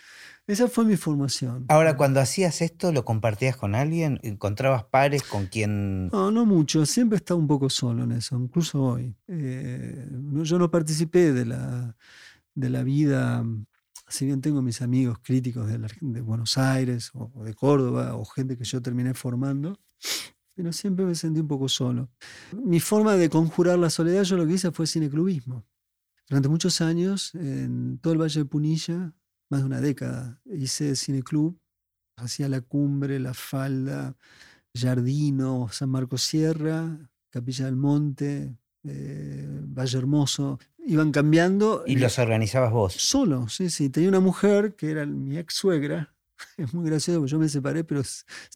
esa fue mi formación. Ahora, cuando hacías esto, ¿lo compartías con alguien? ¿Encontrabas pares con quien...? No, no mucho. Siempre he estado un poco solo en eso, incluso hoy. Eh, yo no participé de la, de la vida si bien tengo mis amigos críticos de, Buenos Aires o, de Córdoba o gente que yo terminé formando, pero siempre me sentí un poco solo. Mi forma de conjurar la soledad, yo lo que hice fue cineclubismo. Durante muchos años, en todo el Valle de Punilla, más de una década, hice cineclub, hacía La Cumbre, La Falda, Jardino, San Marcos Sierra, Capilla del Monte, eh, Valle Hermoso, iban cambiando. ¿Y los organizabas vos? Solo, sí, sí. Tenía una mujer que era mi ex suegra. Es muy gracioso porque yo me separé, pero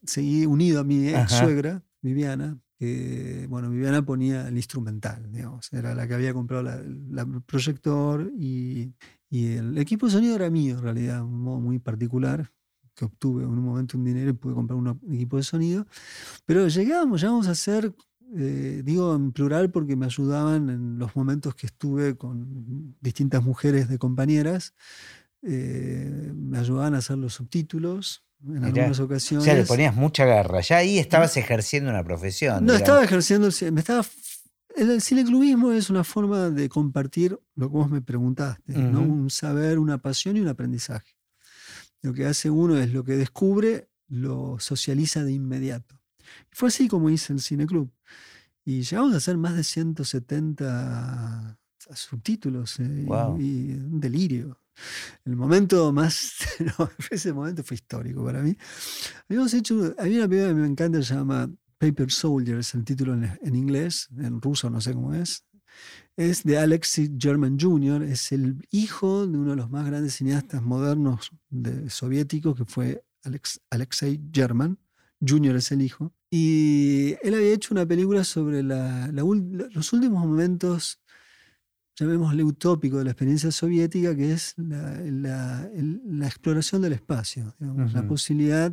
seguí unido a mi ex suegra, Viviana. Que, bueno, Viviana ponía el instrumental, digamos. Era la que había comprado el proyector y, Y el equipo de sonido era mío, en realidad, un modo muy particular, que obtuve en un momento un dinero y pude comprar un equipo de sonido. Pero llegábamos, llegamos a ser, eh, digo en plural porque me ayudaban en los momentos que estuve con distintas mujeres de compañeras, eh, me ayudaban a hacer los subtítulos, en algunas ocasiones. O sea, le ponías mucha garra. Ya ahí estabas ejerciendo una profesión. No, estaba ejerciendo, me estaba el cineclubismo es una forma de compartir lo que vos me preguntaste, ¿no? un saber, una pasión y un aprendizaje. Lo que hace uno es lo que descubre, lo socializa de inmediato. Y fue así como hice el cineclub. Y llegamos a hacer más de 170 subtítulos eh, y, un delirio. El momento más, ese momento fue histórico para mí. Habíamos hecho, había una película que me encanta, se llama Paper Soldier es el título en, inglés, en ruso no sé cómo es. Es de Alexei German Jr., es el hijo de uno de los más grandes cineastas modernos de, soviéticos, que fue Alexei German. Jr. es el hijo. Y él había hecho una película sobre los últimos momentos, llamémosle utópico, de la experiencia soviética, que es la, exploración del espacio, la posibilidad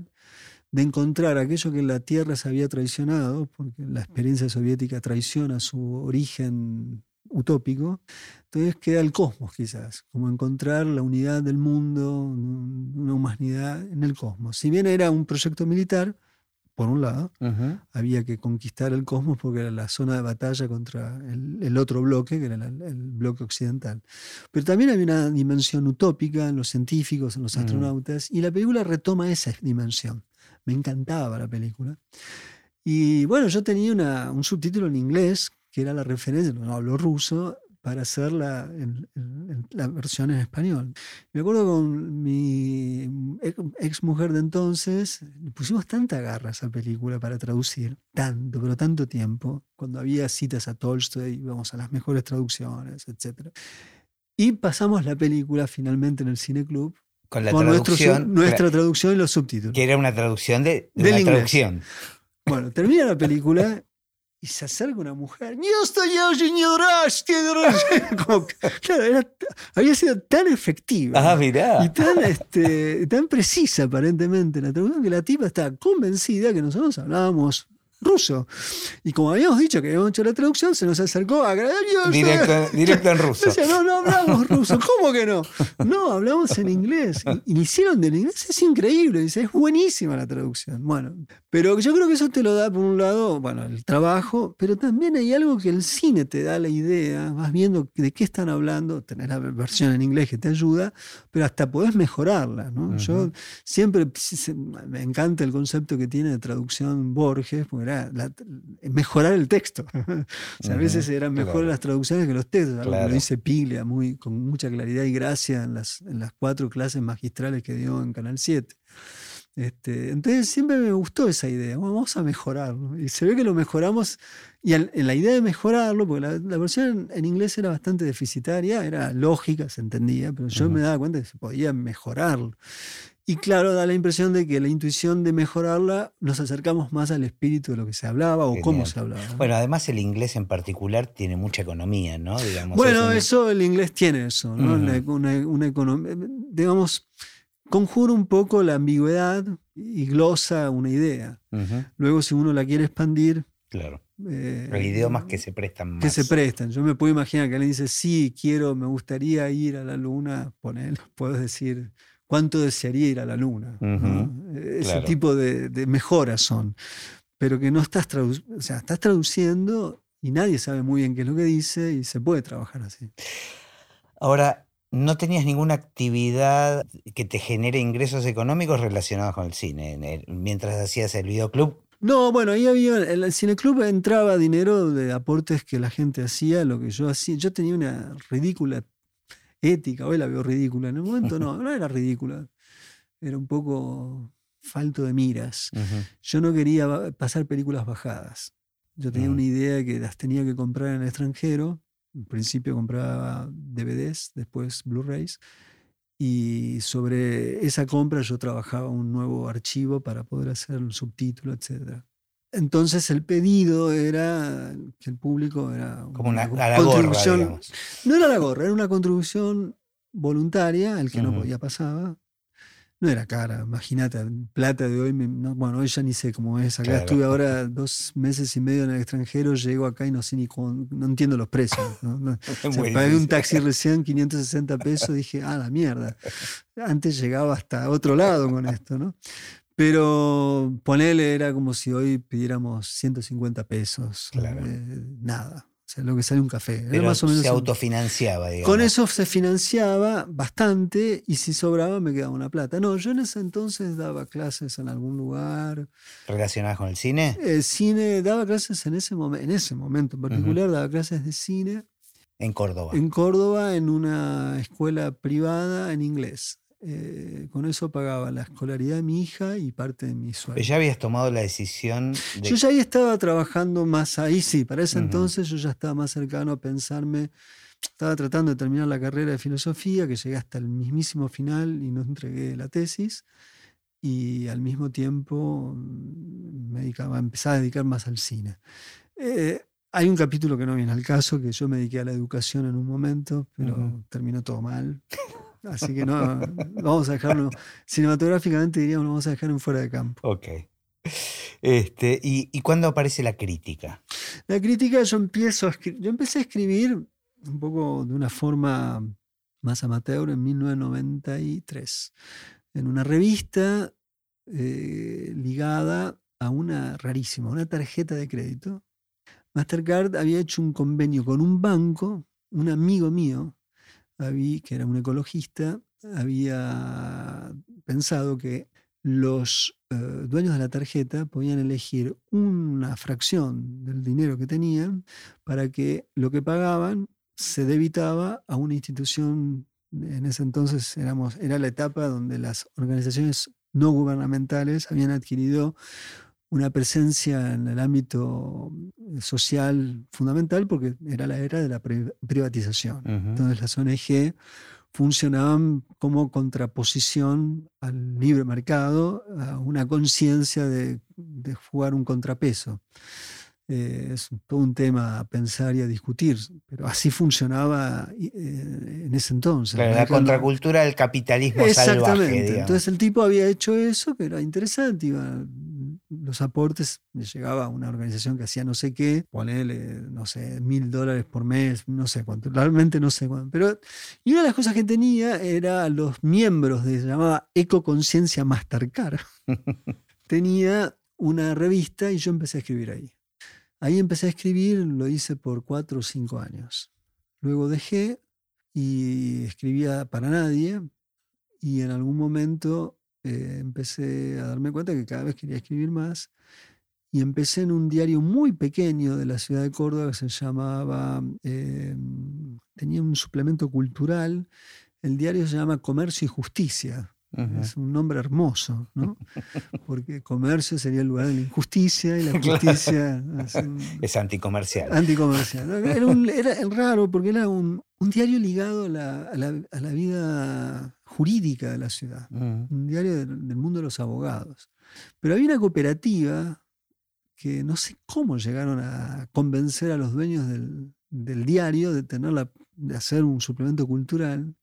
de encontrar aquello que la Tierra se había traicionado, porque la experiencia soviética traiciona su origen utópico, entonces queda el cosmos quizás, como encontrar la unidad del mundo, una humanidad en el cosmos. Si bien era un proyecto militar, por un lado, había que conquistar el cosmos porque era la zona de batalla contra el, otro bloque, que era el, bloque occidental. Pero también había una dimensión utópica en los científicos, en los mm. astronautas, y la película retoma esa dimensión. Me encantaba la película. Y bueno, yo tenía un subtítulo en inglés, que era la referencia, no hablo ruso, para hacer la, la, versión en español. Me acuerdo con mi ex mujer de entonces, pusimos tanta garra a esa película para traducir, tanto, pero tanto tiempo, cuando había citas a Tolstoy, íbamos a las mejores traducciones, etc. Y pasamos la película finalmente en el Cine Club con la traducción. nuestra traducción y los subtítulos. Que era una traducción de, de traducción. Bueno, termina la película y se acerca una mujer. Como, claro, había sido tan efectiva. Ah, y tan, este, tan precisa aparentemente la traducción que la tipa está convencida que nosotros hablábamos ruso. Y como habíamos dicho que habíamos hecho la traducción, se nos acercó a directo, directo en ruso. no, no hablamos ruso. ¿Cómo que no? No, hablamos en inglés. Y, y hicieron del inglés, es increíble. Dice, es buenísima la traducción. Bueno, pero yo creo que eso te lo da, por un lado, bueno, el trabajo, pero también hay algo que el cine te da la idea, vas viendo de qué están hablando, tenés la versión en inglés que te ayuda, pero hasta podés mejorarla. ¿no? Yo siempre me encanta el concepto que tiene de traducción Borges, porque era mejorar el texto. o sea, a veces eran mejores las traducciones que los textos, algo lo dice Piglia muy, con mucha claridad y gracia en las, en las cuatro clases magistrales que dio en Canal 7. Este, entonces siempre me gustó esa idea, vamos a mejorarlo. Y se ve que lo mejoramos, y en la idea de mejorarlo, porque la, versión en, inglés era bastante deficitaria, era lógica, se entendía, pero yo me daba cuenta que se podía mejorarlo. Y claro, da la impresión de que la intuición de mejorarla nos acercamos más al espíritu de lo que se hablaba o cómo se hablaba. Bueno, además el inglés en particular tiene mucha economía, ¿no? bueno, eso, el inglés tiene eso, ¿no? una economía, digamos conjura un poco la ambigüedad y glosa una idea. Luego, si uno la quiere expandir. Claro. Eh, Hay idiomas que se prestan más. Que se prestan. Yo me puedo imaginar que alguien dice, sí, quiero, me gustaría ir a la luna. Poner, puedes decir, ¿cuánto desearía ir a la luna? Ese tipo de, mejoras son. Pero que no estás, o sea, estás traduciendo y nadie sabe muy bien qué es lo que dice y se puede trabajar así. Ahora, no tenías ninguna actividad que te genere ingresos económicos relacionados con el cine mientras hacías el videoclub. No, bueno, ahí había, en el cineclub entraba dinero de aportes que la gente hacía, lo que yo hacía. Yo tenía una ridícula ética, hoy la veo ridícula, en el momento no, no era ridícula, era un poco falto de miras. Yo no quería pasar películas bajadas. Yo tenía mm. una idea que las tenía que comprar en el extranjero en principio compraba DVDs, después Blu-rays. Y sobre esa compra yo trabajaba un nuevo archivo para poder hacer el subtítulo, etc. Entonces el pedido era que el público era como una, contribución. no era la gorra, era una contribución voluntaria, el que no podía pasaba. No era cara, imagínate, plata de hoy, me- no, bueno, hoy ya ni sé cómo es. Acá Claro. estuve ahora dos meses y medio en el extranjero, llego acá y no sé ni cómo, no entiendo los precios. ¿no? No, o sea, pagué un taxi recién 560 pesos, dije, ah, la mierda. Antes llegaba hasta otro lado con esto, ¿no? Pero ponele, era como si hoy pidiéramos 150 pesos. Claro. eh, nada. O sea, lo que sale un café. Pero más o menos se autofinanciaba, digamos. con eso se financiaba bastante y si sobraba me quedaba una plata. No, yo en ese entonces daba clases en algún lugar. ¿Relacionadas con el cine? Eh, cine, daba clases en ese, momen- en ese momento en particular, daba clases de cine En Córdoba. en Córdoba en una escuela privada en inglés. Eh, con eso pagaba la escolaridad de mi hija y parte de mi sueldo. Pero ya habías tomado la decisión de... Yo ya ahí estaba trabajando más ahí, sí, para ese entonces yo ya estaba más cercano a pensarme, estaba tratando de terminar la carrera de filosofía, que llegué hasta el mismísimo final y no entregué la tesis, y al mismo tiempo mm, me dedicaba, empezaba a dedicar más al cine. Eh, hay un capítulo que no viene al caso, que yo me dediqué a la educación en un momento, pero Ujú. terminó todo mal. Así que no, vamos a dejarlo, cinematográficamente diríamos, lo vamos a dejar en fuera de campo. Ok. Este, ¿y, ¿Y cuándo aparece la crítica? La crítica yo empiezo a yo empecé a escribir un poco de una forma más amateur en 1993 en una revista eh, ligada a una rarísima, una tarjeta de crédito. Mastercard había hecho un convenio con un banco, un amigo mío, que era un ecologista, había pensado que los eh, dueños de la tarjeta podían elegir una fracción del dinero que tenían para que lo que pagaban se debitaba a una institución. En ese entonces éramos, era la etapa donde las organizaciones no gubernamentales habían adquirido una presencia en el ámbito social fundamental porque era la era de la pri- privatización. Ujú. Entonces las ONG funcionaban como contraposición al libre mercado, a una conciencia de, de jugar un contrapeso. Eh, es todo un tema a pensar y a discutir, pero así funcionaba eh, en ese entonces. En la contracultura del capitalismo Exactamente. salvaje, digamos. Entonces el tipo había hecho eso, que era interesante. Iba, los aportes le llegaba a una organización que hacía no sé qué, ponerle, no sé, mil dólares por mes, no sé cuánto, realmente no sé cuánto. Pero, y una de las cosas que tenía era los miembros de, se llamaba Ecoconciencia Mastercard. tenía una revista y yo empecé a escribir ahí. Ahí empecé a escribir, lo hice por cuatro o cinco años. Luego dejé y escribía para nadie y en algún momento eh, empecé a darme cuenta que cada vez quería escribir más y empecé en un diario muy pequeño de la ciudad de Córdoba que se llamaba, eh, tenía un suplemento cultural, el diario se llama Comercio y Justicia. Es un nombre hermoso, ¿no? Porque comercio sería el lugar de la injusticia y la justicia es un- Es anticomercial. anticomercial. Era, un- era raro porque era un, un diario ligado a la, a la- a la vida jurídica de la ciudad, un diario del, del mundo de los abogados. Pero había una cooperativa que no sé cómo llegaron a convencer a los dueños del, del diario de, tener la- de hacer un suplemento cultural.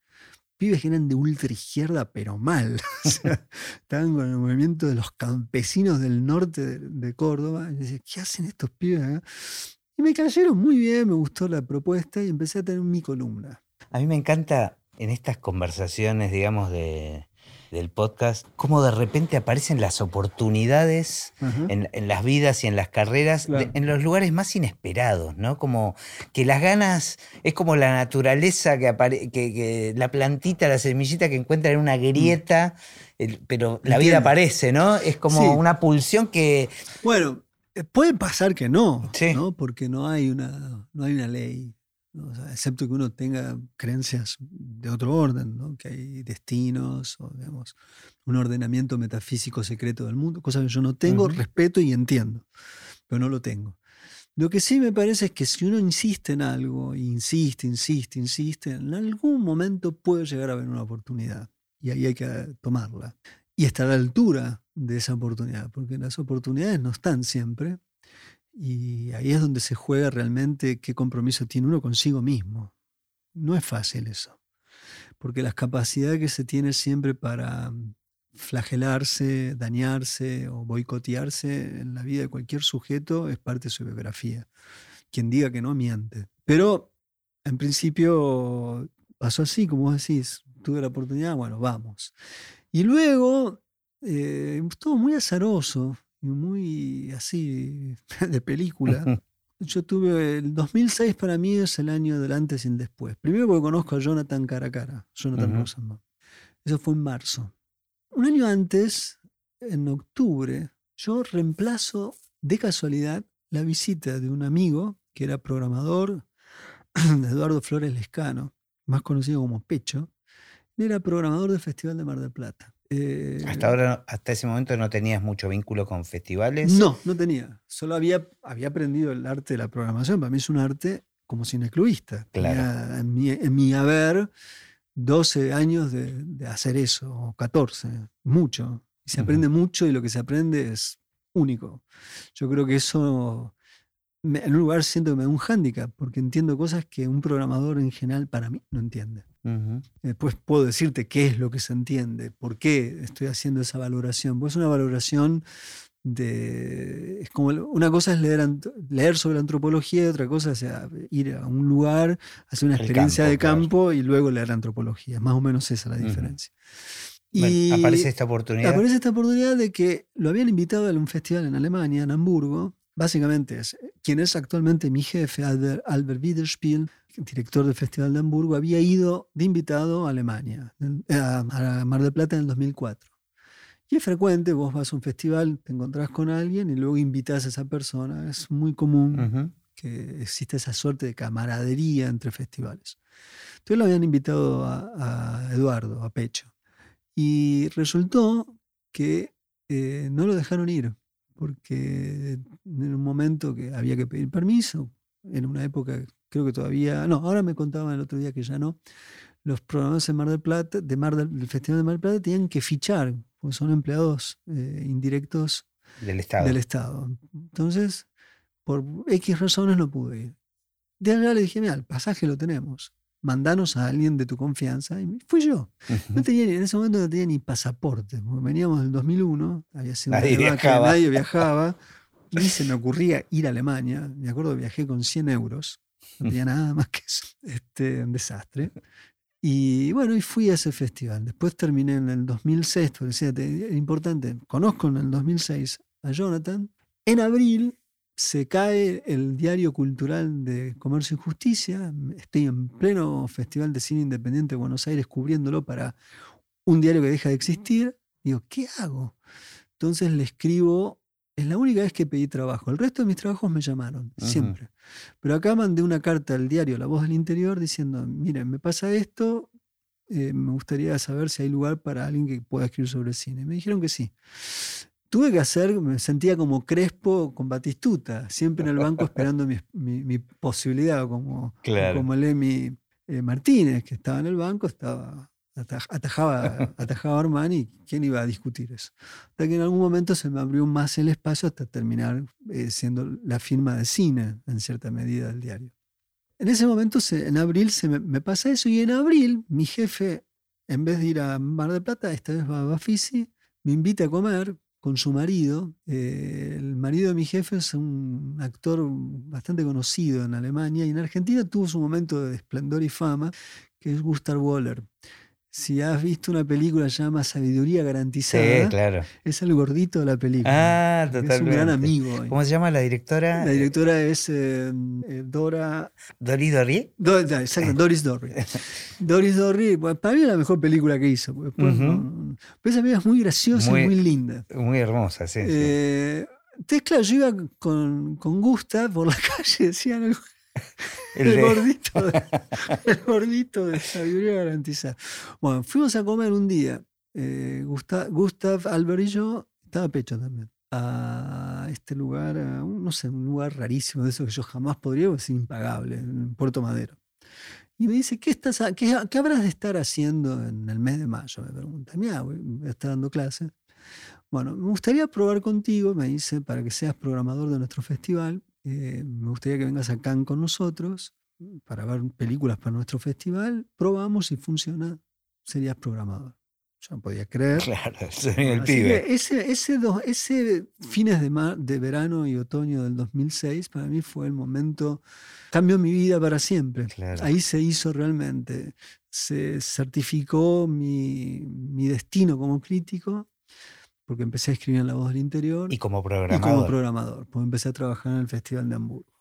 Pibes que eran de ultra izquierda, pero mal. O sea, estaban con el movimiento de los campesinos del norte de, Córdoba. Y decía, ¿qué hacen estos pibes acá? Y me cayeron muy bien, me gustó la propuesta y empecé a tener mi columna. A mí me encanta en estas conversaciones, digamos, de, del podcast, cómo de repente aparecen las oportunidades en, en las vidas y en las carreras, de- en los lugares más inesperados, ¿no? Como que las ganas, es como la naturaleza que aparece, que, que la plantita, la semillita que encuentra en una grieta, el- pero la vida Mm. Aparece, ¿no? Es como Sí. una pulsión que... Bueno, eh, puede pasar que no, Sí. ¿no? porque no hay una, no hay una ley, ¿no? O sea, excepto que uno tenga creencias de otro orden, ¿no? que hay destinos o digamos, un ordenamiento metafísico secreto del mundo, cosa que yo no tengo, respeto y entiendo, pero no lo tengo. Lo que sí me parece es que si uno insiste en algo, insiste, insiste, insiste, en algún momento puede llegar a haber una oportunidad y ahí hay que tomarla y estar a la altura de esa oportunidad, porque las oportunidades no están siempre y ahí es donde se juega realmente qué compromiso tiene uno consigo mismo. No es fácil eso, porque las capacidades que se tiene siempre para mm, flagelarse, dañarse o boicotearse en la vida de cualquier sujeto es parte de su biografía. Quien diga que no miente. Pero en principio pasó así, como vos decís, tuve la oportunidad, bueno, vamos. Y luego, eh, todo muy azaroso muy así de película. Yo tuve el 2006 para mí es el año del antes y el después. Primero porque conozco a Jonathan cara a cara, Jonathan Rosenbaum. Eso fue en marzo. Un año antes, en octubre, yo reemplazo de casualidad la visita de un amigo que era programador, Eduardo Flores Lescano, más conocido como Pecho. Era programador del Festival de Mar del Plata. Eh, hasta ahora, hasta ese momento no tenías mucho vínculo con festivales. No, no tenía. Solo había, había aprendido el arte de la programación. Para mí es un arte como cineclubista. Claro. en, mi, en mi haber 12 años de, hacer eso, o 14, mucho. Y se aprende mucho y lo que se aprende es único. Yo creo que eso, en un lugar siento que me da un hándicap, porque entiendo cosas que un programador en general para mí no entiende. Después puedo decirte qué es lo que se entiende, por qué estoy haciendo esa valoración. Pues es una valoración es como una cosa es leer, leer sobre la antropología y otra cosa es ir a un lugar, hacer una experiencia de campo y luego leer la antropología. Más o menos esa es la diferencia. Y aparece esta oportunidad. Aparece esta oportunidad de que lo habían invitado a un festival en Alemania, en Hamburgo. Básicamente es quien es actualmente mi jefe, Albert, Albert Widerspiel, director del Festival de Hamburgo, había ido de invitado a Alemania, a Mar del Plata en el 2004. Y es frecuente, vos vas a un festival, te encontrás con alguien y luego invitas a esa persona. Es muy común que exista esa suerte de camaradería entre festivales. Entonces lo habían invitado a, Eduardo, a Pecho. Y resultó que eh, no lo dejaron ir, porque en un momento que había que pedir permiso, en una época, creo que todavía, no, ahora me contaban el otro día que ya no, los programadores de Mar del Plata, de Mar del, Festival de Mar del Plata, tenían que fichar porque son empleados eh, indirectos del Estado. del Estado. Entonces, por X razones no pude ir. De allá le dije, mira, el pasaje lo tenemos. Mandanos a alguien de tu confianza. Y fui yo. no tenía, en ese momento no tenía ni pasaporte. Veníamos del 2001, había sido nadie viajaba. nadie viajaba. Ni se me ocurría ir a Alemania. Me acuerdo, viajé con 100 euros. No tenía nada más que eso. Este, un desastre. Y bueno, y fui a ese festival. Después terminé en el 2006, porque decía, es importante, conozco en el 2006 a Jonathan. En abril se cae el diario cultural de Comercio y Justicia. Estoy en pleno Festival de Cine Independiente de Buenos Aires cubriéndolo para un diario que deja de existir. Digo, ¿qué hago? Entonces le escribo es la única vez que pedí trabajo. El resto de mis trabajos me llamaron, siempre. Pero acá mandé una carta al diario La Voz del Interior diciendo, miren, me pasa esto, eh, me gustaría saber si hay lugar para alguien que pueda escribir sobre cine. Me dijeron que sí. Tuve que hacer, me sentía como Crespo con Batistuta, siempre en el banco esperando mi, posibilidad, como, como Lemi eh, Martínez, que estaba en el banco, estaba atajaba, atajaba a Armani, ¿quién iba a discutir eso? Hasta que en algún momento se me abrió más el espacio hasta terminar eh, siendo la firma de cine, en cierta medida, del diario. En ese momento, en abril, se me, pasa eso y en abril mi jefe, en vez de ir a Mar del Plata, esta vez va a Bafisi, me invita a comer con su marido. Eh, el marido de mi jefe es un actor bastante conocido en Alemania y en Argentina tuvo su momento de esplendor y fama, que es Gustav Waller si has visto una película llamada Sabiduría Garantizada, claro. es el gordito de la película. Ah, totalmente. Es un gran amigo. ¿Cómo se llama la directora? La directora es eh, eh, Dora. ¿Doris Dorri? exacto, Doris Dorri. Doris Dorri, para mí es la mejor película que hizo. Pero esa película es muy graciosa y muy linda. Muy hermosa, sí. Eh, entonces, claro, yo iba con, con Gusta por la calle, decían el, gordito de, el gordito de sabiduría garantizada. Bueno, fuimos a comer un día. Eh, Gustav, Gustav, Albert y yo, estaba Pecho también, a este lugar, no sé, un lugar rarísimo de eso que yo jamás podría, es impagable, en Puerto Madero. Y me dice, ¿qué, estás qué, qué, habrás de estar haciendo en el mes de mayo? Me pregunta. Mira, voy a estar dando clase. Bueno, me gustaría probar contigo, me dice, para que seas programador de nuestro festival. Eh, me gustaría que vengas acá con nosotros para ver películas para nuestro festival. Probamos si funciona, serías programador. Yo no podía creer. Claro, soy el pibe. ese, ese, ese fines de, de verano y otoño del 2006 para mí fue el momento, cambió mi vida para siempre. Ahí se hizo realmente, se certificó mi, mi destino como crítico porque empecé a escribir en La Voz del Interior. Y como programador. Y como programador, pues empecé a trabajar en el Festival de Hamburgo.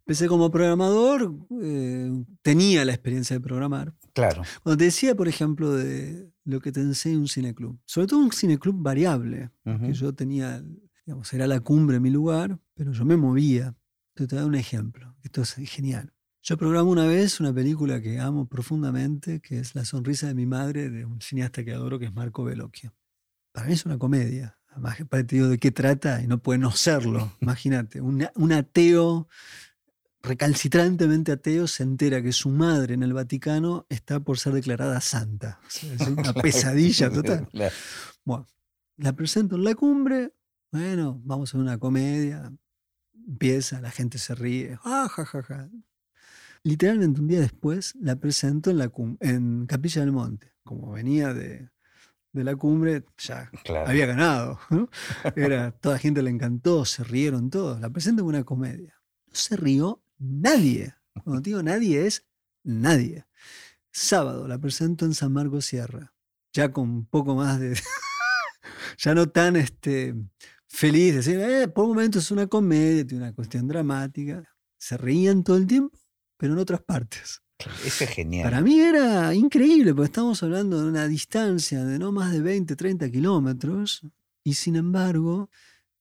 Empecé como programador, eh, tenía la experiencia de programar. Claro. Cuando te decía, por ejemplo, de lo que te enseña un cineclub, sobre todo un cineclub variable, que yo tenía, digamos, era la cumbre mi lugar, pero yo me movía. Te voy a dar un ejemplo, esto es genial. Yo programo una vez una película que amo profundamente, que es La sonrisa de mi madre, de un cineasta que adoro, que es Marco Bellocchio. Para mí es una comedia. Además, para te digo de qué trata y no puede no serlo. Imagínate, un ateo recalcitrantemente ateo se entera que su madre en el Vaticano está por ser declarada santa. es una pesadilla total. Bueno, la presento en la cumbre, bueno, vamos a una comedia, empieza, la gente se ríe, ah, Literalmente un día después la presento en, la en Capilla del Monte. Como venía de, la cumbre, ya había ganado. Era, toda gente le encantó, se rieron todos. La presento en una comedia. No se rió nadie. Cuando digo nadie es nadie. Sábado la presento en San Marcos Sierra, ya con un poco más de... ya no tan este, feliz, decir, eh, por momentos es una comedia, tiene una cuestión dramática. Se reían todo el tiempo, pero en otras partes. Eso es genial. Para mí era increíble, porque estamos hablando de una distancia de no más de 20, 30 kilómetros, y sin embargo,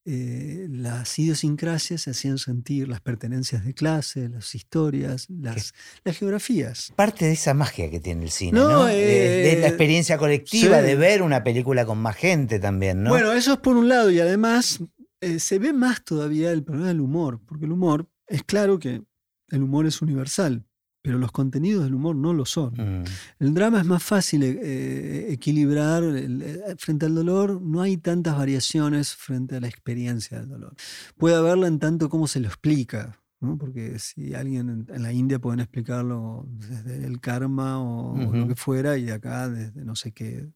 eh, las idiosincrasias se hacían sentir, las pertenencias de clase, las historias, las, las geografías. Parte de esa magia que tiene el cine, ¿no? de, la eh, experiencia colectiva, de ver una película con más gente también, ¿no? Bueno, eso es por un lado, y además eh, se ve más todavía el problema del humor, porque el humor, es claro que el humor es universal pero los contenidos del humor no lo son. Mm. El drama es más fácil eh, equilibrar. Eh, frente al dolor no hay tantas variaciones frente a la experiencia del dolor. Puede haberla en tanto como se lo explica. Porque si alguien en, la India pueden explicarlo desde el karma o, lo que fuera, y acá desde no sé qué,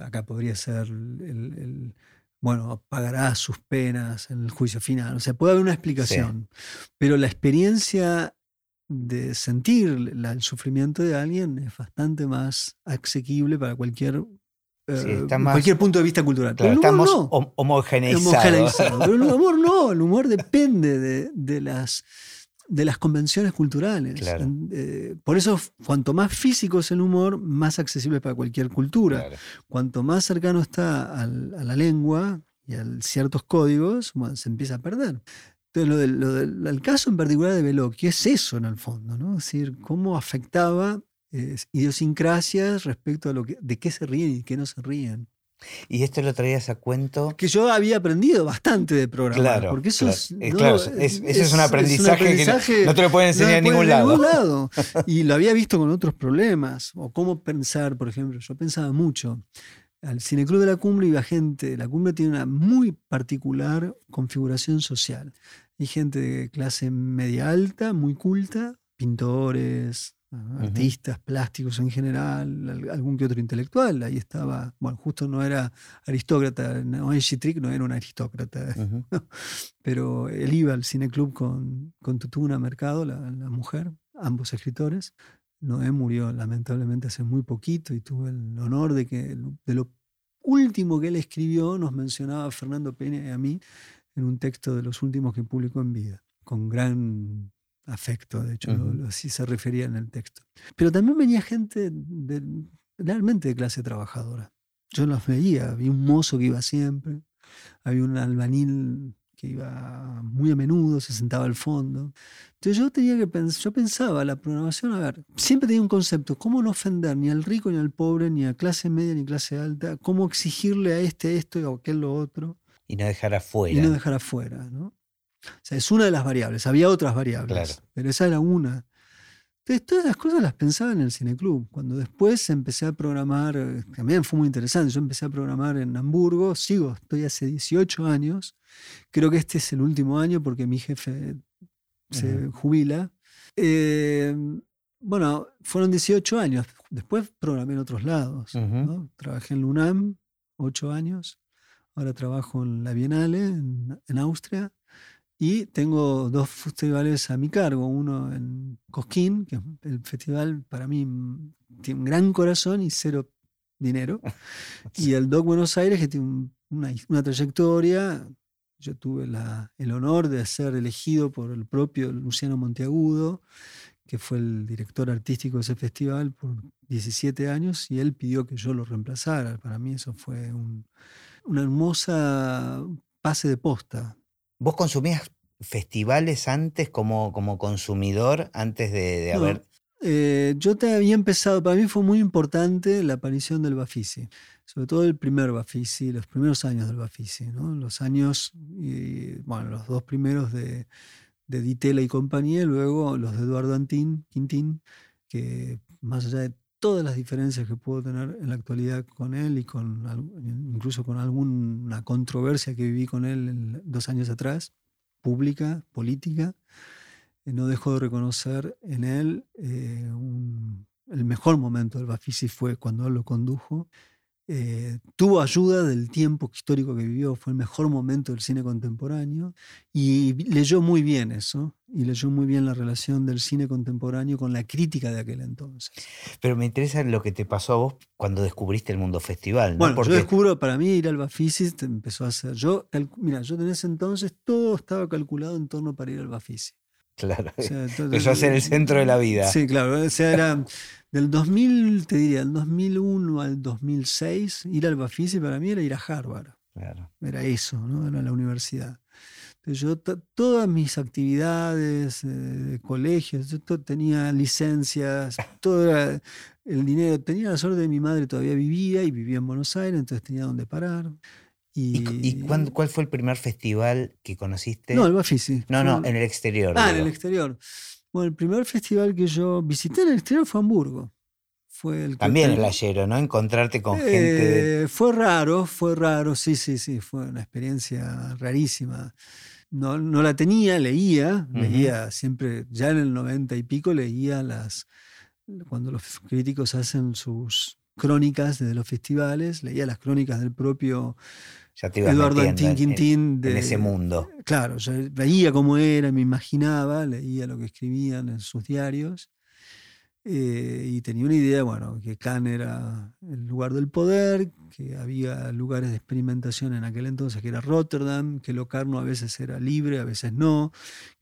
acá podría ser el, bueno, pagará sus penas en el juicio final. O sea, puede haber una explicación. Pero la experiencia de sentir el sufrimiento de alguien es bastante más asequible para cualquier, eh, cualquier punto de vista cultural. Claro, estamos no. homogeneizados. Pero el humor no, el humor depende de, las, de las convenciones culturales. Eh, por eso, cuanto más físico es el humor, más accesible es para cualquier cultura. Cuanto más cercano está a la lengua y a ciertos códigos, se empieza a perder. Entonces, lo del, el caso en particular de Veloki es eso en el fondo, ¿no? Es decir, cómo afectaba eh, idiosincrasias respecto a lo que, de qué se ríen y qué no se ríen. Y esto lo traías a cuento. Que yo había aprendido bastante de programar. Claro. Porque eso es. es, un aprendizaje que no, te lo pueden enseñar en ningún lado. ningún lado. y lo había visto con otros problemas. O cómo pensar, por ejemplo. Yo pensaba mucho al Cineclub de la Cumbre iba gente, la Cumbre tiene una muy particular configuración social. Hay gente de clase media alta, muy culta, pintores, artistas, plásticos en general, algún que otro intelectual. Ahí estaba, bueno, justo no era aristócrata, no no era un aristócrata, pero él iba al cineclub con, con Tutuna Mercado, la mujer, ambos escritores, Noé murió lamentablemente hace muy poquito y tuve el honor de que de lo último que él escribió nos mencionaba a Fernando Peña y a mí en un texto de los últimos que publicó en vida, con gran afecto, de hecho, así se refería en el texto. Pero también venía gente realmente de clase trabajadora. Yo los veía, había un mozo que iba siempre, había un albanil que iba muy a menudo, se sentaba al fondo. Entonces yo tenía que pensar, yo pensaba la programación, a ver, siempre tenía un concepto, cómo no ofender ni al rico ni al pobre, ni a clase media ni clase alta, cómo exigirle a este esto y a aquel lo otro. Y no dejar afuera. Y no dejar afuera, ¿no? O sea, es una de las variables, había otras variables, pero esa era una. Entonces, todas las cosas las pensaba en el cineclub. Cuando después empecé a programar, eh, también fue muy interesante, yo empecé a programar en Hamburgo, sigo, estoy hace 18 años, creo que este es el último año porque mi jefe se jubila. Eh, Bueno, fueron 18 años. Después programé en otros lados. Trabajé en Lunam, 8 años. Ahora trabajo en la Bienale, en, Austria. Y tengo dos festivales a mi cargo. Uno en Cosquín, que es el festival para mí tiene un gran corazón y cero dinero. Y el Doc Buenos Aires, que tiene una, una trayectoria yo tuve el honor de ser elegido por el propio Luciano Monteagudo, que fue el director artístico de ese festival por 17 años, y él pidió que yo lo reemplazara. Para mí eso fue una hermosa pase de posta. ¿Vos consumías festivales antes como, como consumidor, antes de, haber... Eh, yo te había empezado, para mí fue muy importante la aparición del Bafisi sobre todo el primer Bafisi, los primeros años del Bafisi, ¿no? los años, bueno, los dos primeros de, de Ditela y compañía, luego los de Eduardo Antín, Quintín, que más allá de todas las diferencias que puedo tener en la actualidad con él y con incluso con alguna controversia que viví con él dos años atrás, pública, política, eh, no dejo de reconocer en él eh, el mejor momento del Bafisi fue cuando él lo condujo eh, tuvo ayuda del tiempo histórico que vivió, fue el mejor momento del cine contemporáneo y leyó muy bien eso, y leyó muy bien la relación del cine contemporáneo con la crítica de aquel entonces. Pero me interesa lo que te pasó a vos cuando descubriste el mundo festival. Bueno, Porque... yo descubro, para mí ir al Bafisi empezó a ser, yo, mira, yo en ese entonces todo estaba calculado en torno para ir al Bafisi. Claro, empezó a ser el centro de la vida. Sí, claro, o sea, era del 2000, te diría, del 2001 al 2006, ir al Bafisi para mí era ir a Harvard. Era eso, ¿no? Era la universidad. Entonces yo todas mis actividades eh, de colegio, yo tenía licencias, todo era el dinero. Tenía la suerte de mi madre todavía vivía y vivía en Buenos Aires, entonces tenía donde parar. ¿Y, cuál fue el primer festival que conociste? No, el Bafisi. No, no, en el exterior. Ah, en el exterior. Bueno, el primer festival que yo visité en el exterior fue Hamburgo. Fue el También el ayero, ¿no? Encontrarte con gente. Eh, fue raro, fue raro, sí, sí, sí, fue una experiencia rarísima. No, no la tenía, leía, leía siempre, ya en el noventa y pico leía las, cuando los críticos hacen sus crónicas de los festivales, leía las crónicas del propio Eduardo Antín Quintín. de, ese mundo. Claro, yo veía cómo era, me imaginaba, leía lo que escribían en sus diarios. Eh, y tenía una idea, bueno, que Cannes era el lugar del poder, que había lugares de experimentación en aquel entonces, que era Rotterdam, que Locarno a veces era libre, a veces no,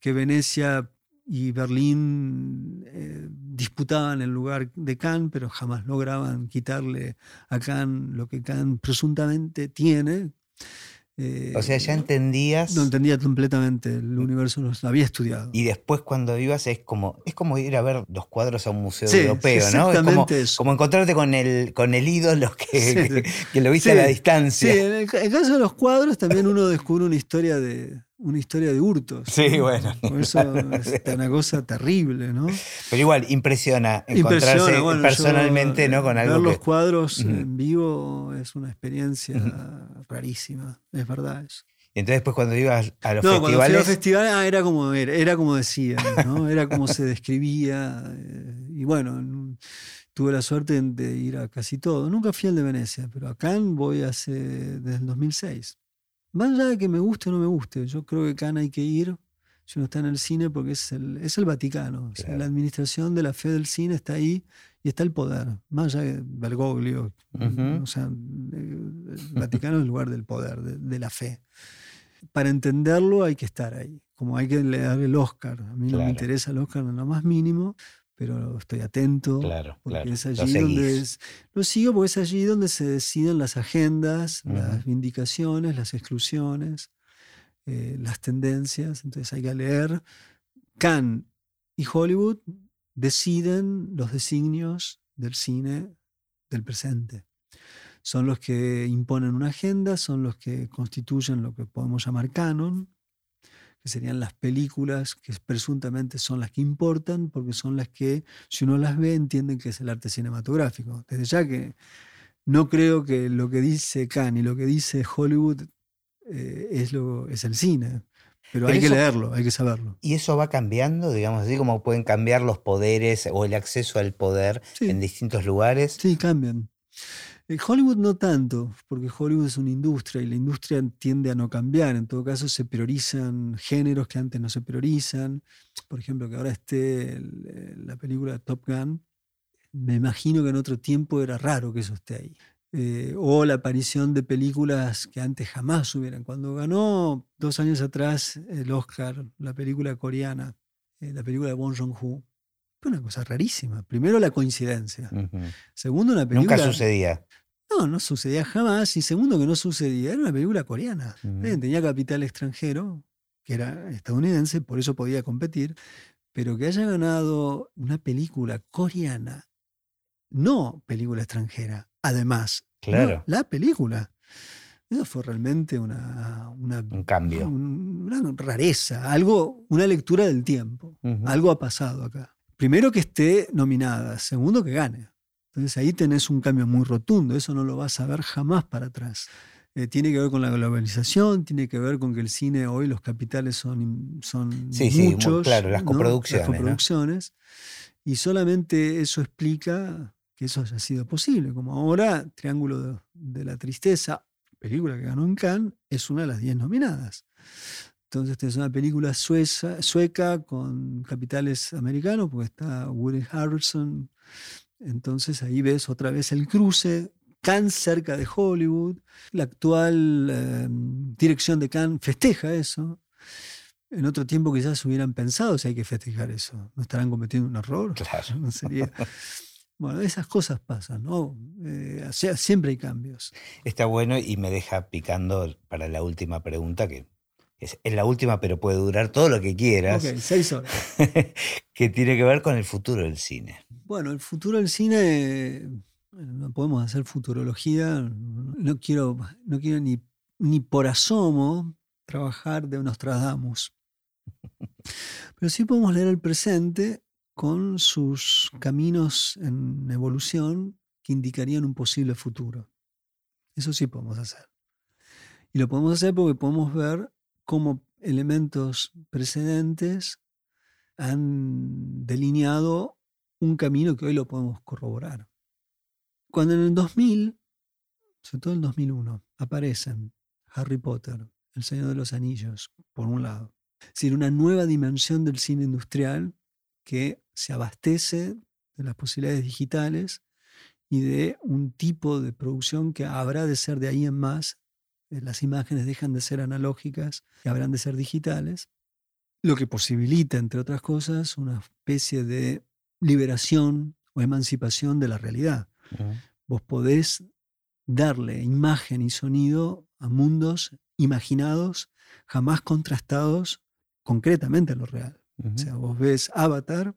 que Venecia y Berlín eh, disputaban el lugar de Cannes, pero jamás lograban quitarle a Cannes lo que Cannes presuntamente tiene, o sea, ya entendías. No entendía completamente el universo, lo había estudiado. Y después cuando ibas es como, es como ir a ver los cuadros a un museo europeo, ¿no? Es como, como, encontrarte con el, con el ídolo que, que, lo viste a la distancia. Sí, en el, caso de los cuadros también uno descubre una historia de, una historia de hurtos. Sí, bueno. eso es una cosa terrible, ¿no? Pero igual, impresiona encontrarse personalmente ¿no? con algo. Ver los cuadros en vivo es una experiencia rarísima, es verdad eso. Y entonces después cuando ibas a los no, festivales... Cuando fui a los festivales ah, era, como, era, como decía, ¿no? era como se describía. Eh, y bueno, tuve la suerte de ir a casi todo. Nunca fui al de Venecia, pero acá voy hace desde el 2006. Más allá de que me guste o no me guste, yo creo que Cannes hay que ir si uno está en el cine porque es el, es el Vaticano. la administración de la fe del cine está ahí y está el poder. Más allá de Bergoglio. O sea, el Vaticano es el lugar del poder, de, la fe. Para entenderlo hay que estar ahí. Como hay que leer el Oscar. A mí no me interesa el Oscar en lo más mínimo pero estoy atento. Claro, porque es allí lo donde lo sigo porque es allí donde se deciden las agendas, las vindicaciones, las exclusiones, eh, las tendencias. Entonces hay que leer. Cannes y Hollywood deciden los designios del cine del presente. Son los que imponen una agenda, son los que constituyen lo que podemos llamar canon, que serían las películas que presuntamente son las que importan, porque son las que, si uno las ve, entienden que es el arte cinematográfico. Desde ya que no creo que lo que dice Cannes y lo que dice Hollywood eh, es, lo, es el cine. Pero, Pero hay que leerlo, hay que saberlo. ¿Y eso va cambiando, digamos así, como pueden cambiar los poderes o el acceso al poder Sí. en distintos lugares? Sí, cambian. Hollywood no tanto, porque Hollywood es una industria y la industria tiende a no cambiar. En todo caso, se priorizan géneros que antes no se priorizan. Por ejemplo, que ahora esté la película Top Gun. Me imagino que en otro tiempo era raro que eso esté ahí. Eh, o la aparición de películas que antes jamás hubieran. Cuando ganó dos años atrás el Oscar, la película coreana, eh, la película de Bong Joon-ho, fue una cosa rarísima. Primero la coincidencia. Segundo, una película. Nunca sucedía. No, no sucedía jamás. Y segundo, que no sucedía. Era una película coreana. Tenía capital extranjero, que era estadounidense, por eso podía competir. Pero que haya ganado una película coreana, no película extranjera, además. no, Claro. la película. Eso fue realmente una, una, Un cambio. un- una rareza, algo, una lectura del tiempo. Algo ha pasado acá. Primero que esté nominada, segundo que gane. Entonces ahí tenés un cambio muy rotundo, eso no lo vas a ver jamás para atrás. Eh, tiene que ver con la globalización, tiene que ver con que el cine hoy los capitales son, son Sí, sí, muy muchos. claro, las ¿no? coproducciones, ¿no? coproducciones. Y solamente eso explica que eso haya sido posible. Como ahora, Triángulo de, de la Tristeza, película que ganó en Cannes, es una de las 10 nominadas. Entonces es una película sueca, sueca con capitales americanos, porque está Woody Harrelson. Entonces ahí ves otra vez el cruce, Cannes cerca de Hollywood. La actual eh, dirección de Cannes festeja eso. En otro tiempo quizás hubieran pensado si hay que festejar eso. ¿No estarán cometiendo un error? Claro. No sería... Bueno, esas cosas pasan, ¿no? Eh, o sea, siempre hay cambios. Está bueno y me deja picando para la última pregunta, que es, es la última, pero puede durar todo lo que quieras, Ok, seis horas. que tiene que ver con el futuro del cine. Bueno, el futuro del cine, no podemos hacer futurología, no quiero, no quiero ni, ni por asomo trabajar de Nostradamus. Pero sí podemos leer el presente con sus caminos en evolución que indicarían un posible futuro. Eso sí podemos hacer. Y lo podemos hacer porque podemos ver cómo elementos precedentes han delineado un camino que hoy lo podemos corroborar. Cuando en el 2000, sobre todo en el 2001, aparecen Harry Potter, El Señor de los Anillos, por un lado, es decir, una nueva dimensión del cine industrial que se abastece de las posibilidades digitales y de un tipo de producción que habrá de ser de ahí en más. Eh, Las imágenes dejan de ser analógicas y habrán de ser digitales, lo que posibilita, entre otras cosas, una especie de liberación o emancipación de la realidad. Vos podés darle imagen y sonido a mundos imaginados, jamás contrastados concretamente a lo real. Ujú. O sea, vos ves Avatar,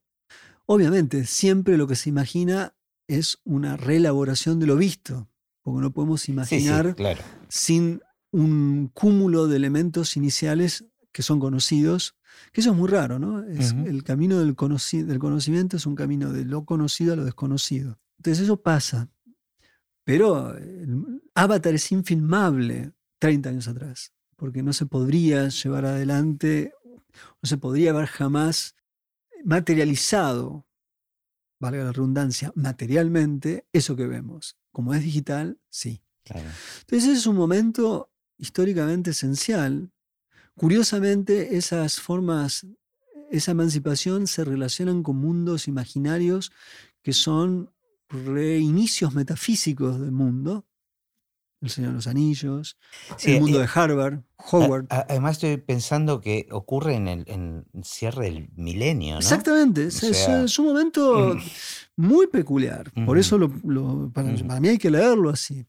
obviamente siempre lo que se imagina es una reelaboración de lo visto, porque no podemos Sí, sí, imaginar claro. sin un cúmulo de elementos iniciales que son conocidos, que eso es muy raro, ¿no? Es. El camino del, conoci- del conocimiento es un camino de lo conocido a lo desconocido. Entonces eso pasa, pero el Avatar es infilmable 30 años atrás, porque no se podría llevar adelante, no se podría haber jamás materializado, valga la redundancia, materialmente eso que vemos. Como es digital, sí. claro. Entonces ese es un momento históricamente esencial. Curiosamente, esas formas, esa emancipación se relacionan con mundos imaginarios que son reinicios metafísicos del mundo. El Señor de los Anillos, Sí, el mundo eh, de Harvard, Howard. A- a- Además estoy pensando que ocurre en el, en el cierre del milenio, ¿no? Exactamente, es, es- sea, es un momento mm. muy peculiar. Por Ujú. eso lo- lo- para, Ujú. para mí hay que leerlo así.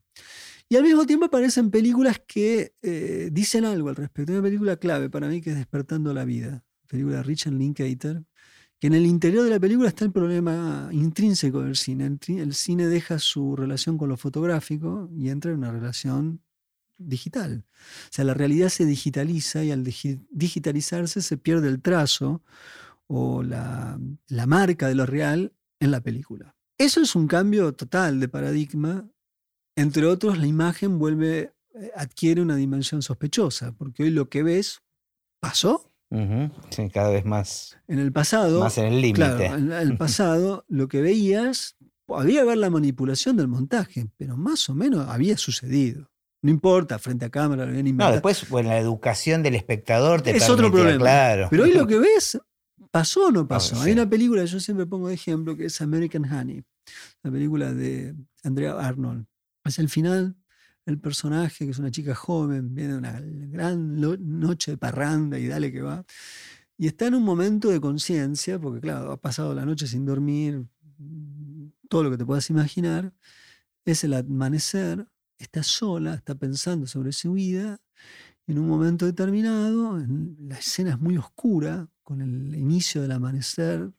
Y al mismo tiempo aparecen películas que eh, dicen algo al respecto. Hay una película clave para mí que es Despertando la Vida, película de Richard Linklater, que en el interior de la película está el problema intrínseco del cine. El, cine deja su relación con lo fotográfico y entra en una relación digital. O sea, la realidad se digitaliza y al digi- digitalizarse se pierde el trazo o la, la marca de lo real en la película. Eso es un cambio total de paradigma. Entre otros, la imagen vuelve, eh, adquiere una dimensión sospechosa, porque hoy lo que ves pasó. Sí, cada vez más. En el pasado. Más en el límite. Claro, en el pasado lo que veías, había ver la manipulación del montaje, pero más o menos había sucedido. No importa, frente a cámara lo habían inventado. No, después, bueno, la educación del espectador te Es otro problema. Claro. Pero hoy lo que ves, ¿pasó o no pasó? Ah, Hay sí. una película yo siempre pongo de ejemplo que es American Honey, la película de Andrea Arnold. Hacia el final, el personaje, que es una chica joven, viene de una gran noche de parranda y dale que va. Y está en un momento de conciencia, porque claro, ha pasado la noche sin dormir, todo lo que te puedas imaginar. Es el amanecer, está sola, está pensando sobre su vida. En un momento determinado, la escena es muy oscura, con el inicio del amanecer,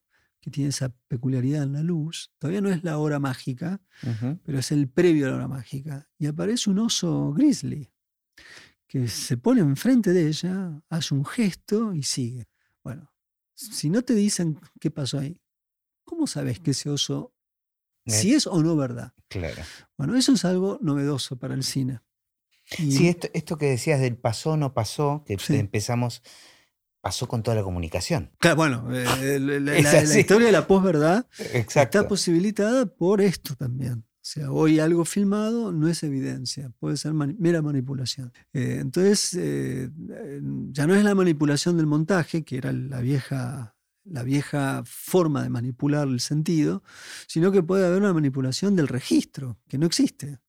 que tiene esa peculiaridad en la luz. Todavía no es la hora mágica, pero es el previo a la hora mágica. Y aparece un oso grizzly que se pone enfrente de ella, hace un gesto y sigue. Bueno, si no te dicen qué pasó ahí, ¿cómo sabes que ese oso, si es o no verdad? Claro. Bueno, eso es algo novedoso para el cine. Y- Sí, esto, esto que decías del pasó, no pasó, que Sí. empezamos, pasó con toda la comunicación. Claro, bueno, eh, la, historia de la posverdad está posibilitada por esto también. O sea, hoy algo filmado no es evidencia, puede ser mani- mera manipulación. Eh, entonces, eh, ya no es la manipulación del montaje, que era la vieja, la vieja forma de manipular el sentido, sino que puede haber una manipulación del registro, que no existe.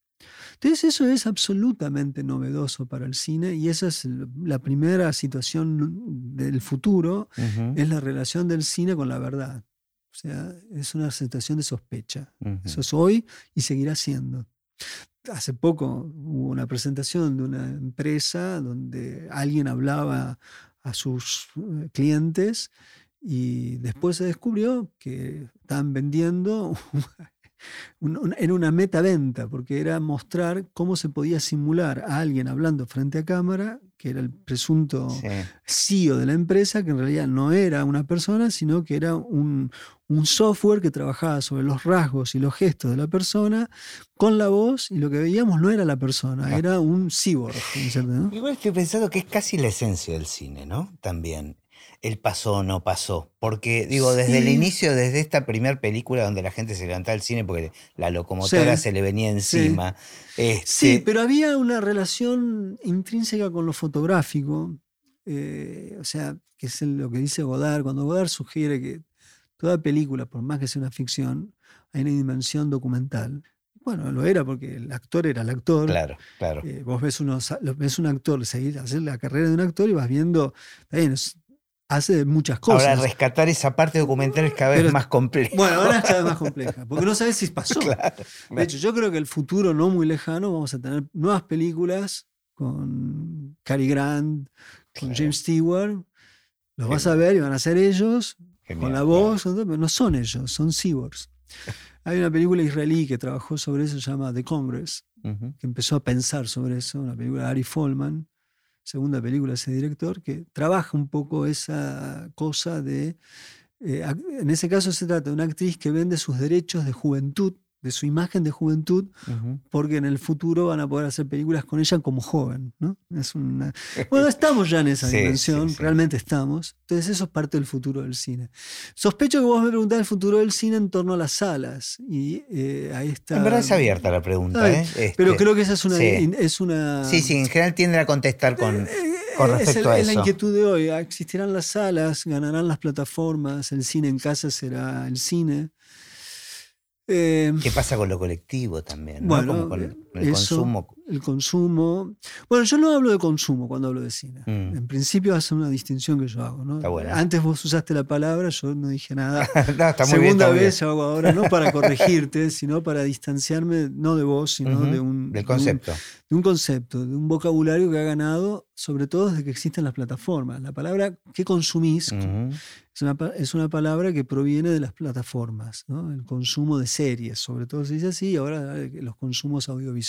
Entonces eso es absolutamente novedoso para el cine y esa es la primera situación del futuro, Ujú, es la relación del cine con la verdad. O sea, es una situación de sospecha. ujú. Eso es hoy y seguirá siendo. Hace poco hubo una presentación de una empresa donde alguien hablaba a sus eh, clientes y después se descubrió que estaban vendiendo un- un- era una metaventa, porque era mostrar cómo se podía simular a alguien hablando frente a cámara, que era el presunto Sí. CEO de la empresa, que en realidad no era una persona, sino que era un, un software que trabajaba sobre los rasgos y los gestos de la persona con la voz, y lo que veíamos no era la persona, Ah. era un cyborg. Igual estoy pensando que es casi la esencia del cine, ¿no? También. El pasó o no pasó. Porque, digo, desde el inicio, desde esta primera película donde la gente se levantaba del cine porque la locomotora Sí. se le venía encima. Sí, este, pero había una relación intrínseca con lo fotográfico, eh, o sea, que es lo que dice Godard, cuando Godard sugiere que toda película, por más que sea una ficción, hay una dimensión documental. Bueno, lo era porque el actor era el actor. Claro, claro. Eh, vos ves, unos, ves un actor, seguir hacer la carrera de un actor y vas viendo, está bien, es- hace muchas cosas. Ahora, rescatar esa parte documental es cada vez Pero- más compleja. bueno, ahora es cada vez más compleja, porque no sabes si pasó. Claro, De hecho, yo creo que el futuro no muy lejano vamos a tener nuevas películas con Cary Grant, con Claro. James Stewart. Los vas a ver y van a ser ellos Genial, con la voz, pero no son ellos, son cyborgs. Hay una película israelí que trabajó sobre eso, se llama The Congress, que empezó a pensar sobre eso, una película de Ari Folman, segunda película ese director, que trabaja un poco esa cosa de, eh, en ese caso se trata de una actriz que vende sus derechos de juventud, de su imagen de juventud, porque en el futuro van a poder hacer películas con ella como joven. ¿no? Es una... Bueno, estamos ya en esa Sí, dimensión, sí, sí. realmente estamos. Entonces eso es parte del futuro del cine. Sospecho que vos me preguntás el futuro del cine en torno a las salas. Y eh, ahí está... En verdad es abierta la pregunta, ¿eh? Pero Este, creo que esa es una... sí. Es una Sí, sí, en general tienden a contestar con, eh, con es respecto el- a es la eso. inquietud de hoy. Existirán las salas, ganarán las plataformas, el cine en casa será el cine. Eh, ¿Qué pasa con lo colectivo también? ¿no? Bueno, Como con eh, el eso, consumo. el consumo. Bueno, yo no hablo de consumo cuando hablo de cine. Mm. En principio hace una distinción que yo hago. ¿no? Está buena. Antes vos usaste la palabra, yo no dije nada. No, está muy bien, Segunda vez bien. yo hago ahora, no para corregirte, sino para distanciarme, no de vos, sino de, un, Del concepto. de un concepto, de un vocabulario que ha ganado, sobre todo desde que existen las plataformas. La palabra que consumís es, una, es una palabra que proviene de las plataformas, ¿no? el consumo de series, sobre todo se dice así, y ahora eh, los consumos audiovisuales.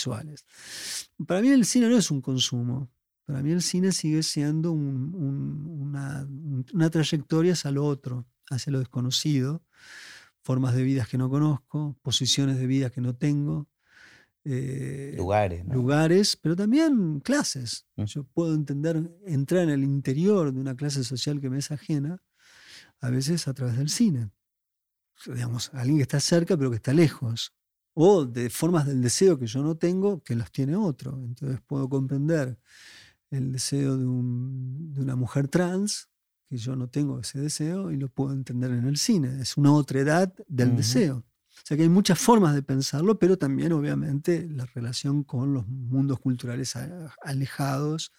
Para mí el cine no es un consumo, para mí el cine sigue siendo un- un- una, un- una trayectoria hacia lo otro, hacia lo desconocido, formas de vidas que no conozco, posiciones de vida que no tengo. eh, lugares, ¿no? lugares, pero también clases. Mm. Yo puedo entender, entrar en el interior de una clase social que me es ajena, a veces a través del cine. Digamos, alguien que está cerca pero que está lejos. O de formas del deseo que yo no tengo, que los tiene otro. Entonces puedo comprender el deseo de, un- de una mujer trans, que yo no tengo ese deseo, y lo puedo entender en el cine. Es una otra edad del deseo. O sea que hay muchas formas de pensarlo, pero también obviamente la relación con los mundos culturales alejados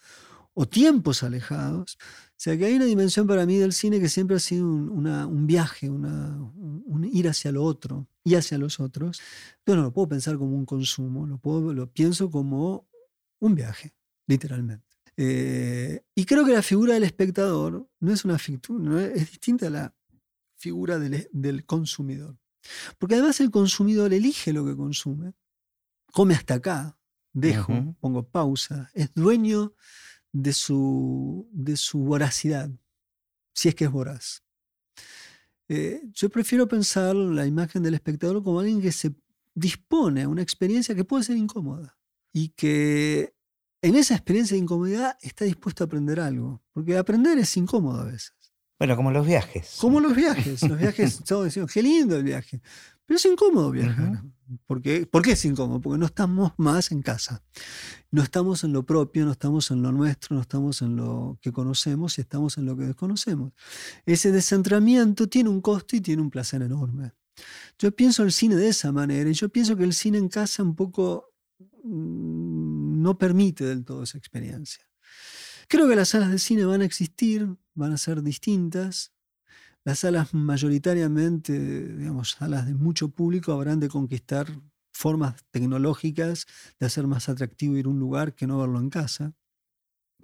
o tiempos alejados. O sea que hay una dimensión para mí del cine que siempre ha sido un, una- un viaje, una- un, un ir hacia lo otro y hacia los otros. Yo no lo puedo pensar como un consumo, lo, puedo, lo pienso como un viaje, literalmente. Eh, y creo que la figura del espectador no es una fictu- no es, es distinta a la figura del, del consumidor. Porque además el consumidor elige lo que consume, come hasta acá, dejo, pongo pausa, es dueño de su, de su voracidad, si es que es voraz. Eh, yo prefiero pensar la imagen del espectador como alguien que se dispone a una experiencia que puede ser incómoda y que en esa experiencia de incomodidad está dispuesto a aprender algo, porque aprender es incómodo a veces. Bueno, como los viajes. Como los viajes. Los viajes, todos decimos, qué lindo el viaje. Pero es incómodo viajar. Porque, ¿Por qué es incómodo? Porque no estamos más en casa. No estamos en lo propio, no estamos en lo nuestro, no estamos en lo que conocemos y estamos en lo que desconocemos. Ese descentramiento tiene un costo y tiene un placer enorme. Yo pienso el cine de esa manera y yo pienso que el cine en casa un poco mm, no permite del todo esa experiencia. Creo que las salas de cine van a existir, van a ser distintas. Las salas mayoritariamente, digamos, salas de mucho público habrán de conquistar formas tecnológicas de hacer más atractivo ir a un lugar que no verlo en casa.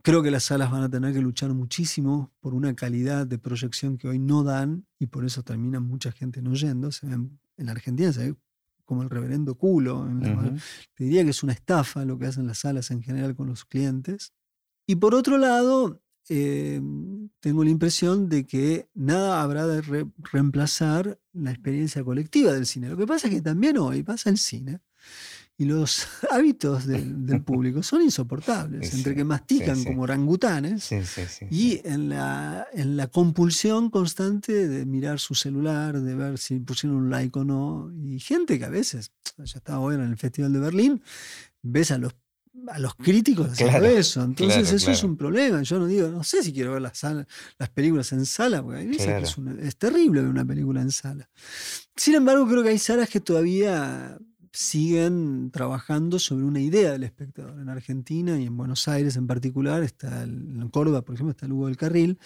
Creo que las salas van a tener que luchar muchísimo por una calidad de proyección que hoy no dan y por eso termina mucha gente no yendo. Se ven, en la Argentina se ve como el reverendo culo. En la, Ujú. te diría que es una estafa lo que hacen las salas en general con los clientes. Y por otro lado, eh, tengo la impresión de que nada habrá de re- reemplazar la experiencia colectiva del cine. Lo que pasa es que también hoy pasa el cine y los hábitos del, del público son insoportables, Sí, entre que mastican sí, sí. como orangutanes y en la, en la compulsión constante de mirar su celular, de ver si pusieron un like o no. Y gente que a veces, yo estaba hoy en el Festival de Berlín, ves a los, a los críticos haciendo Claro, eso. Entonces claro, eso es claro. un problema. Yo no digo, no sé si quiero ver las, sala- las películas en sala, porque hay veces que es, una- es terrible ver una película en sala. Sin embargo, creo que hay salas que todavía siguen trabajando sobre una idea del espectador. En Argentina y en Buenos Aires en particular, está el- en Córdoba, por ejemplo, está el Hugo del Carril,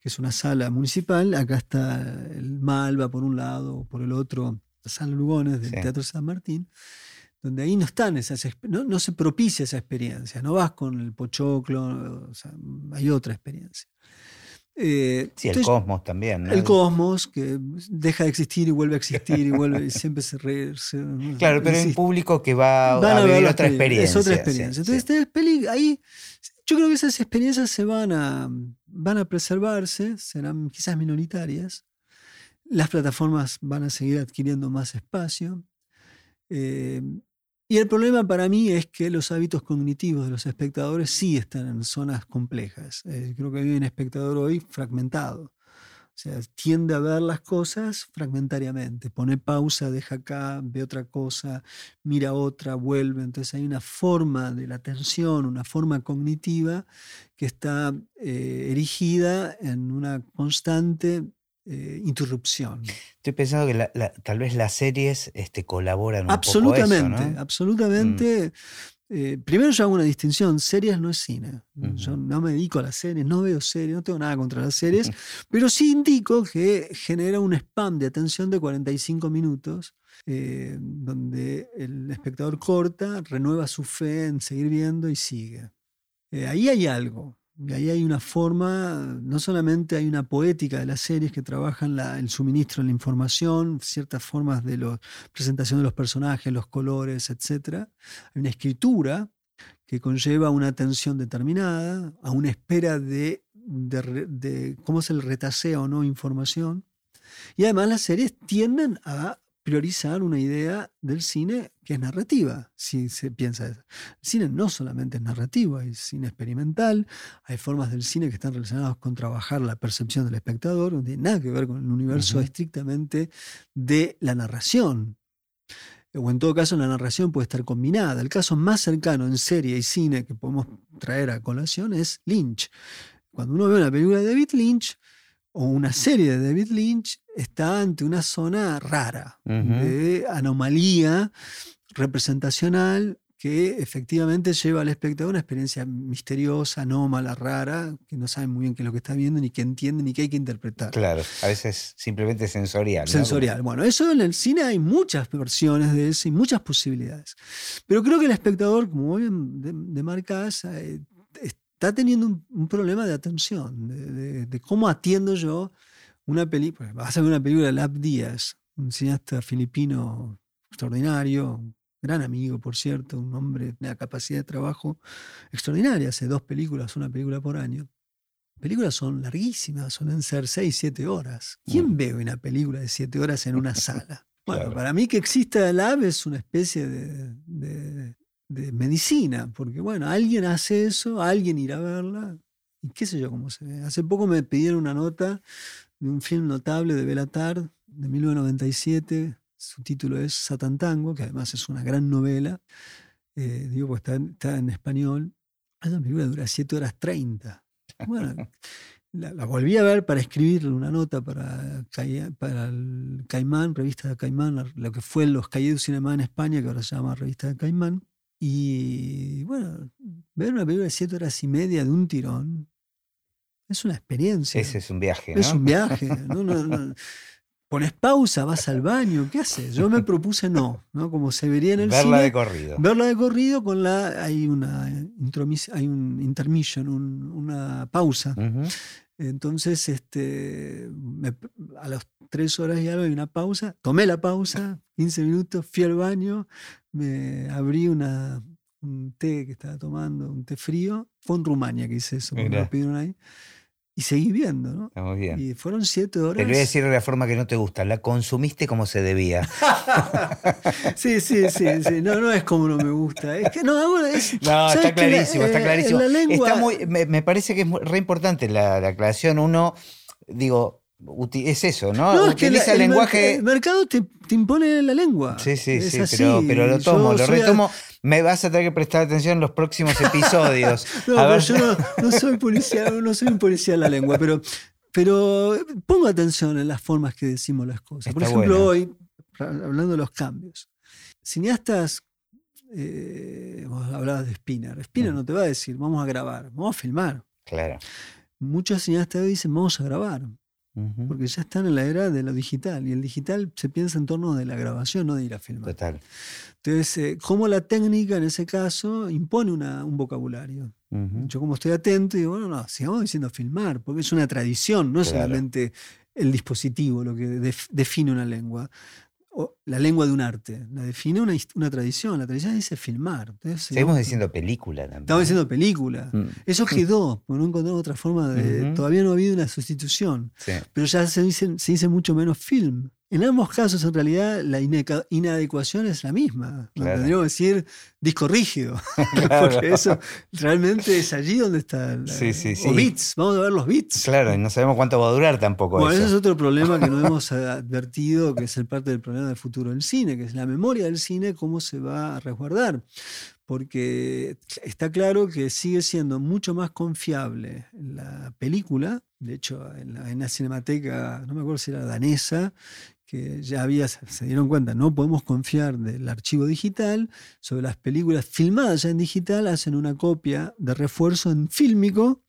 que es una sala municipal. Acá está el Malva por un lado, o por el otro, la sala Lugones del Sí. Teatro San Martín, donde ahí no están esas, no, no se propicia esa experiencia, no vas con el pochoclo, o sea, hay otra experiencia. Eh, Sí, el cosmos también. ¿no? el cosmos, que deja de existir y vuelve a existir y vuelve y siempre se... re- se- Claro, pero hay un público que va Van a, ver otra experiencia. Es otra experiencia. sí. Entonces, peli- ahí, yo creo que esas experiencias se van a, van a preservarse, serán quizás minoritarias. Las plataformas van a seguir adquiriendo más espacio. Eh, y el problema para mí es que los hábitos cognitivos de los espectadores sí están en zonas complejas. Eh, creo que hay un espectador hoy fragmentado. O sea, tiende a ver las cosas fragmentariamente. Pone pausa, deja acá, ve otra cosa, mira otra, vuelve. Entonces hay una forma de la atención, una forma cognitiva que está eh, erigida en una constante eh, interrupción. Estoy pensando que la- la- tal vez las series este, colaboran un Absolutamente, poco eso, ¿no? absolutamente. Eh, primero yo hago una distinción, series no es cine. Yo no me dedico a las series, no veo series, no tengo nada contra las series, pero sí indico que genera un spam de atención de 45 minutos, eh, donde el espectador corta, renueva su fe en seguir viendo y sigue. Ahí hay algo. Y ahí hay una forma, no solamente hay una poética de las series que trabajan el suministro de la información, ciertas formas de la presentación de los personajes, los colores, etc. Hay una escritura que conlleva una atención determinada, a una espera de, de cómo se le retasea o no información. Y además las series tienden a priorizar una idea del cine que es narrativa, si se piensa eso. El cine no solamente es narrativo, hay cine experimental, hay formas del cine que están relacionadas con trabajar la percepción del espectador, no tiene nada que ver con el universo estrictamente de la narración. O en todo caso, la narración puede estar combinada. El caso más cercano en serie y cine que podemos traer a colación es Lynch. Cuando uno ve una película de David Lynch, o una serie de David Lynch está ante una zona rara, de anomalía representacional que efectivamente lleva al espectador una experiencia misteriosa, anómala, rara, que no sabe muy bien qué es lo que está viendo, ni qué entiende, ni qué hay que interpretar. Claro, a veces simplemente sensorial. Sensorial. Bueno, eso en el cine hay muchas versiones de eso y muchas posibilidades. Pero creo que el espectador, como bien demarcás, eh, está teniendo un, problema de atención, de, cómo atiendo yo una película. Vas a ver una película de Lab Díaz, un cineasta filipino extraordinario, gran amigo, por cierto, un hombre de una capacidad de trabajo extraordinaria, hace dos películas, una película por año. Películas son larguísimas, suelen ser seis, siete horas. ¿Quién mm. ve una película de siete horas en una sala? Bueno, para mí que exista Lab es una especie de de medicina, porque bueno, alguien hace eso, alguien irá a verla, y qué sé yo cómo se ve. Hace poco me pidieron una nota de un film notable de Belatar de 1997, su título es Satantango, que además es una gran novela, eh, digo, pues está, en español, esa película dura 7 horas 30. Bueno, la, volví a ver para escribirle una nota para, Caimán, revista de Caimán, lo que fue los du Cinema en España, que ahora se llama revista de Caimán. Y bueno, ver una película de siete horas y media de un tirón es una experiencia. Ese es un viaje. ¿no? Es un viaje. Pones pausa, vas al baño, ¿qué haces? Yo me propuse no, ¿no? Como se vería en el Verla de corrido. Verla de corrido con la. Hay una hay un intermission, una pausa. Entonces, este, a las tres horas y algo hay una pausa. Tomé la pausa, 15 minutos, fui al baño, me abrí una, un té que estaba tomando, un té frío. Fue en Rumania que hice eso, me lo pidieron ahí. Y seguí viendo, ¿no? Estamos bien. Y fueron siete horas. Te voy a decir de la forma que no te gusta. La consumiste como se debía. sí, sí, sí, sí. No, no es como no me gusta. Es que no, no está clarísimo, está clarísimo. está muy, me, parece que es re importante la, la aclaración. Uno, digo, es eso, ¿no? Utiliza el, lenguaje. el mercado te, impone la lengua. Sí, sí, sí, pero, lo tomo, lo retomo. Me vas a tener que prestar atención en los próximos episodios. no, yo no, soy policía, no soy un policía de la lengua, pero, pero pongo atención en las formas que decimos las cosas. Por ejemplo, hoy, hablando de los cambios, cineastas. Eh, hablabas de Spinner. Spinner mm. no te va a decir, vamos a grabar, vamos a filmar. Claro. Muchos cineastas dicen, vamos a grabar porque ya están en la era de lo digital y el digital se piensa en torno de la grabación, no de ir a filmar. Total. Entonces, eh, cómo la técnica en ese caso impone un vocabulario. Yo como estoy atento digo, bueno, no, sigamos diciendo filmar, porque es una tradición, no es solamente el dispositivo lo que define una lengua la lengua de un arte. La define una, una tradición. La tradición dice filmar. Seguimos diciendo película también. Estamos diciendo película. Mm. Eso quedó, porque no encontramos otra forma de. Todavía no ha habido una sustitución. Pero ya se dice, se dice mucho menos film. En ambos casos, en realidad, la inadecuación es la misma. Tendríamos que decir disco rígido. Porque eso realmente es allí donde está. sí, sí, sí. O bits, vamos a ver los bits. Claro, y no sabemos cuánto va a durar tampoco. Bueno, ese es otro problema que no hemos advertido, que es el parte del problema del futuro del cine, que es la memoria del cine, cómo se va a resguardar porque está claro que sigue siendo mucho más confiable la película. De hecho, en la, en la, cinemateca, no me acuerdo si era danesa, que ya había, se dieron cuenta, no podemos confiar del archivo digital, sobre las películas filmadas ya en digital, hacen una copia de refuerzo en fílmico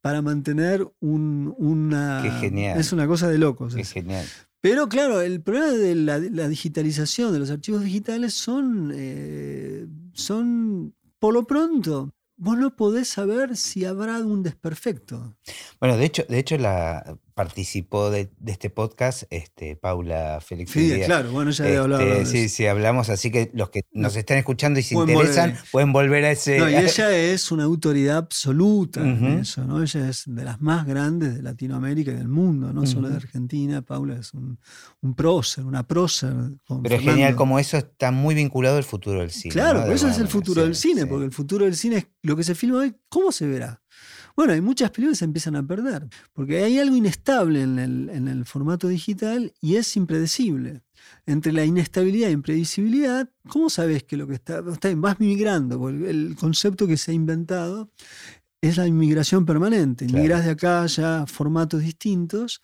para mantener un, una... Qué genial. Es una cosa de locos. Qué genial. Pero claro, el problema de la, digitalización de los archivos digitales son, eh, son, por lo pronto, vos no podés saber si habrá un desperfecto. Bueno, de hecho, de hecho la, participó de, este podcast, este, Paula Félix. Sí, claro, bueno, ya he hablado. Este, sí, sí, hablamos, así que los que nos están escuchando y se interesan pueden volver a ese. No, y ella es una autoridad absoluta en eso, ¿no? Ella es de las más grandes de Latinoamérica y del mundo, no solo de Argentina. Paula es un, un prócer, una prócer. Pero es genial como eso está muy vinculado al futuro del cine. Claro, eso es el futuro del cine, porque el futuro del cine es lo que se filma hoy, ¿cómo se verá? Bueno, hay muchas películas que se empiezan a perder, porque hay algo inestable en el, formato digital y es impredecible. Entre la inestabilidad e imprevisibilidad, ¿cómo sabes que lo que está, está vas migrando? El concepto que se ha inventado es la inmigración permanente. Inmigras de acá ya formatos distintos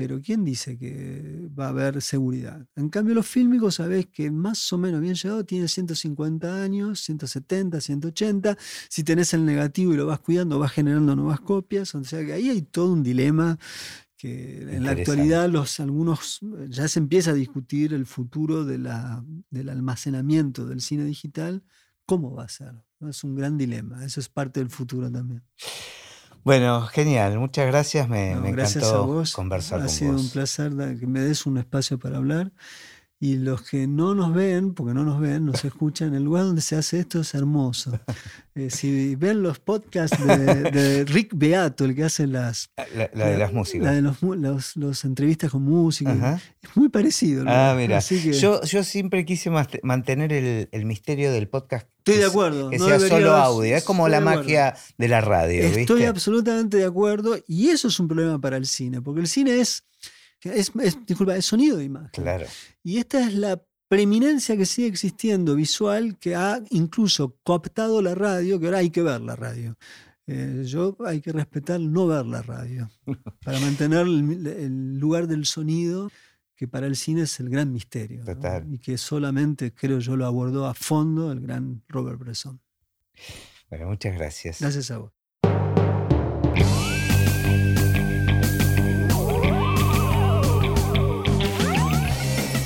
pero ¿quién dice que va a haber seguridad? En cambio, los fílmicos, sabés que más o menos bien llegado, tiene 150 años, 170, 180. Si tenés el negativo y lo vas cuidando, vas generando nuevas copias. O sea que ahí hay todo un dilema que en la actualidad los algunos ya se empieza a discutir el futuro de la, del almacenamiento del cine digital. ¿Cómo va a ser? Es un gran dilema. Eso es parte del futuro también. Bueno, genial, muchas gracias, me, gracias encantó a vos. conversar ha sido un placer que me des un espacio para hablar. Y los que no nos ven, porque no nos ven, nos escuchan, el lugar donde se hace esto es hermoso. Eh, si ven los podcasts de, Rick Beato, el que hace las... Ah, la, de las músicas. La de los, los, entrevistas con músicos. Es muy parecido. Ah, mira. yo, yo siempre quise mantener el, el misterio del podcast Estoy de acuerdo. Que sea solo audio. Es como la magia de la radio. Estoy absolutamente de acuerdo. Y eso es un problema para el cine, porque el cine es es, disculpa, es sonido de imagen. Claro. Y esta es la preeminencia que sigue existiendo visual que ha incluso cooptado la radio, que ahora hay que ver la radio. Eh, yo hay que respetar no ver la radio para mantener el, lugar del sonido que para el cine es el gran misterio y que solamente creo yo lo abordó a fondo el gran Robert Bresson. Bueno, muchas gracias. Gracias a vos.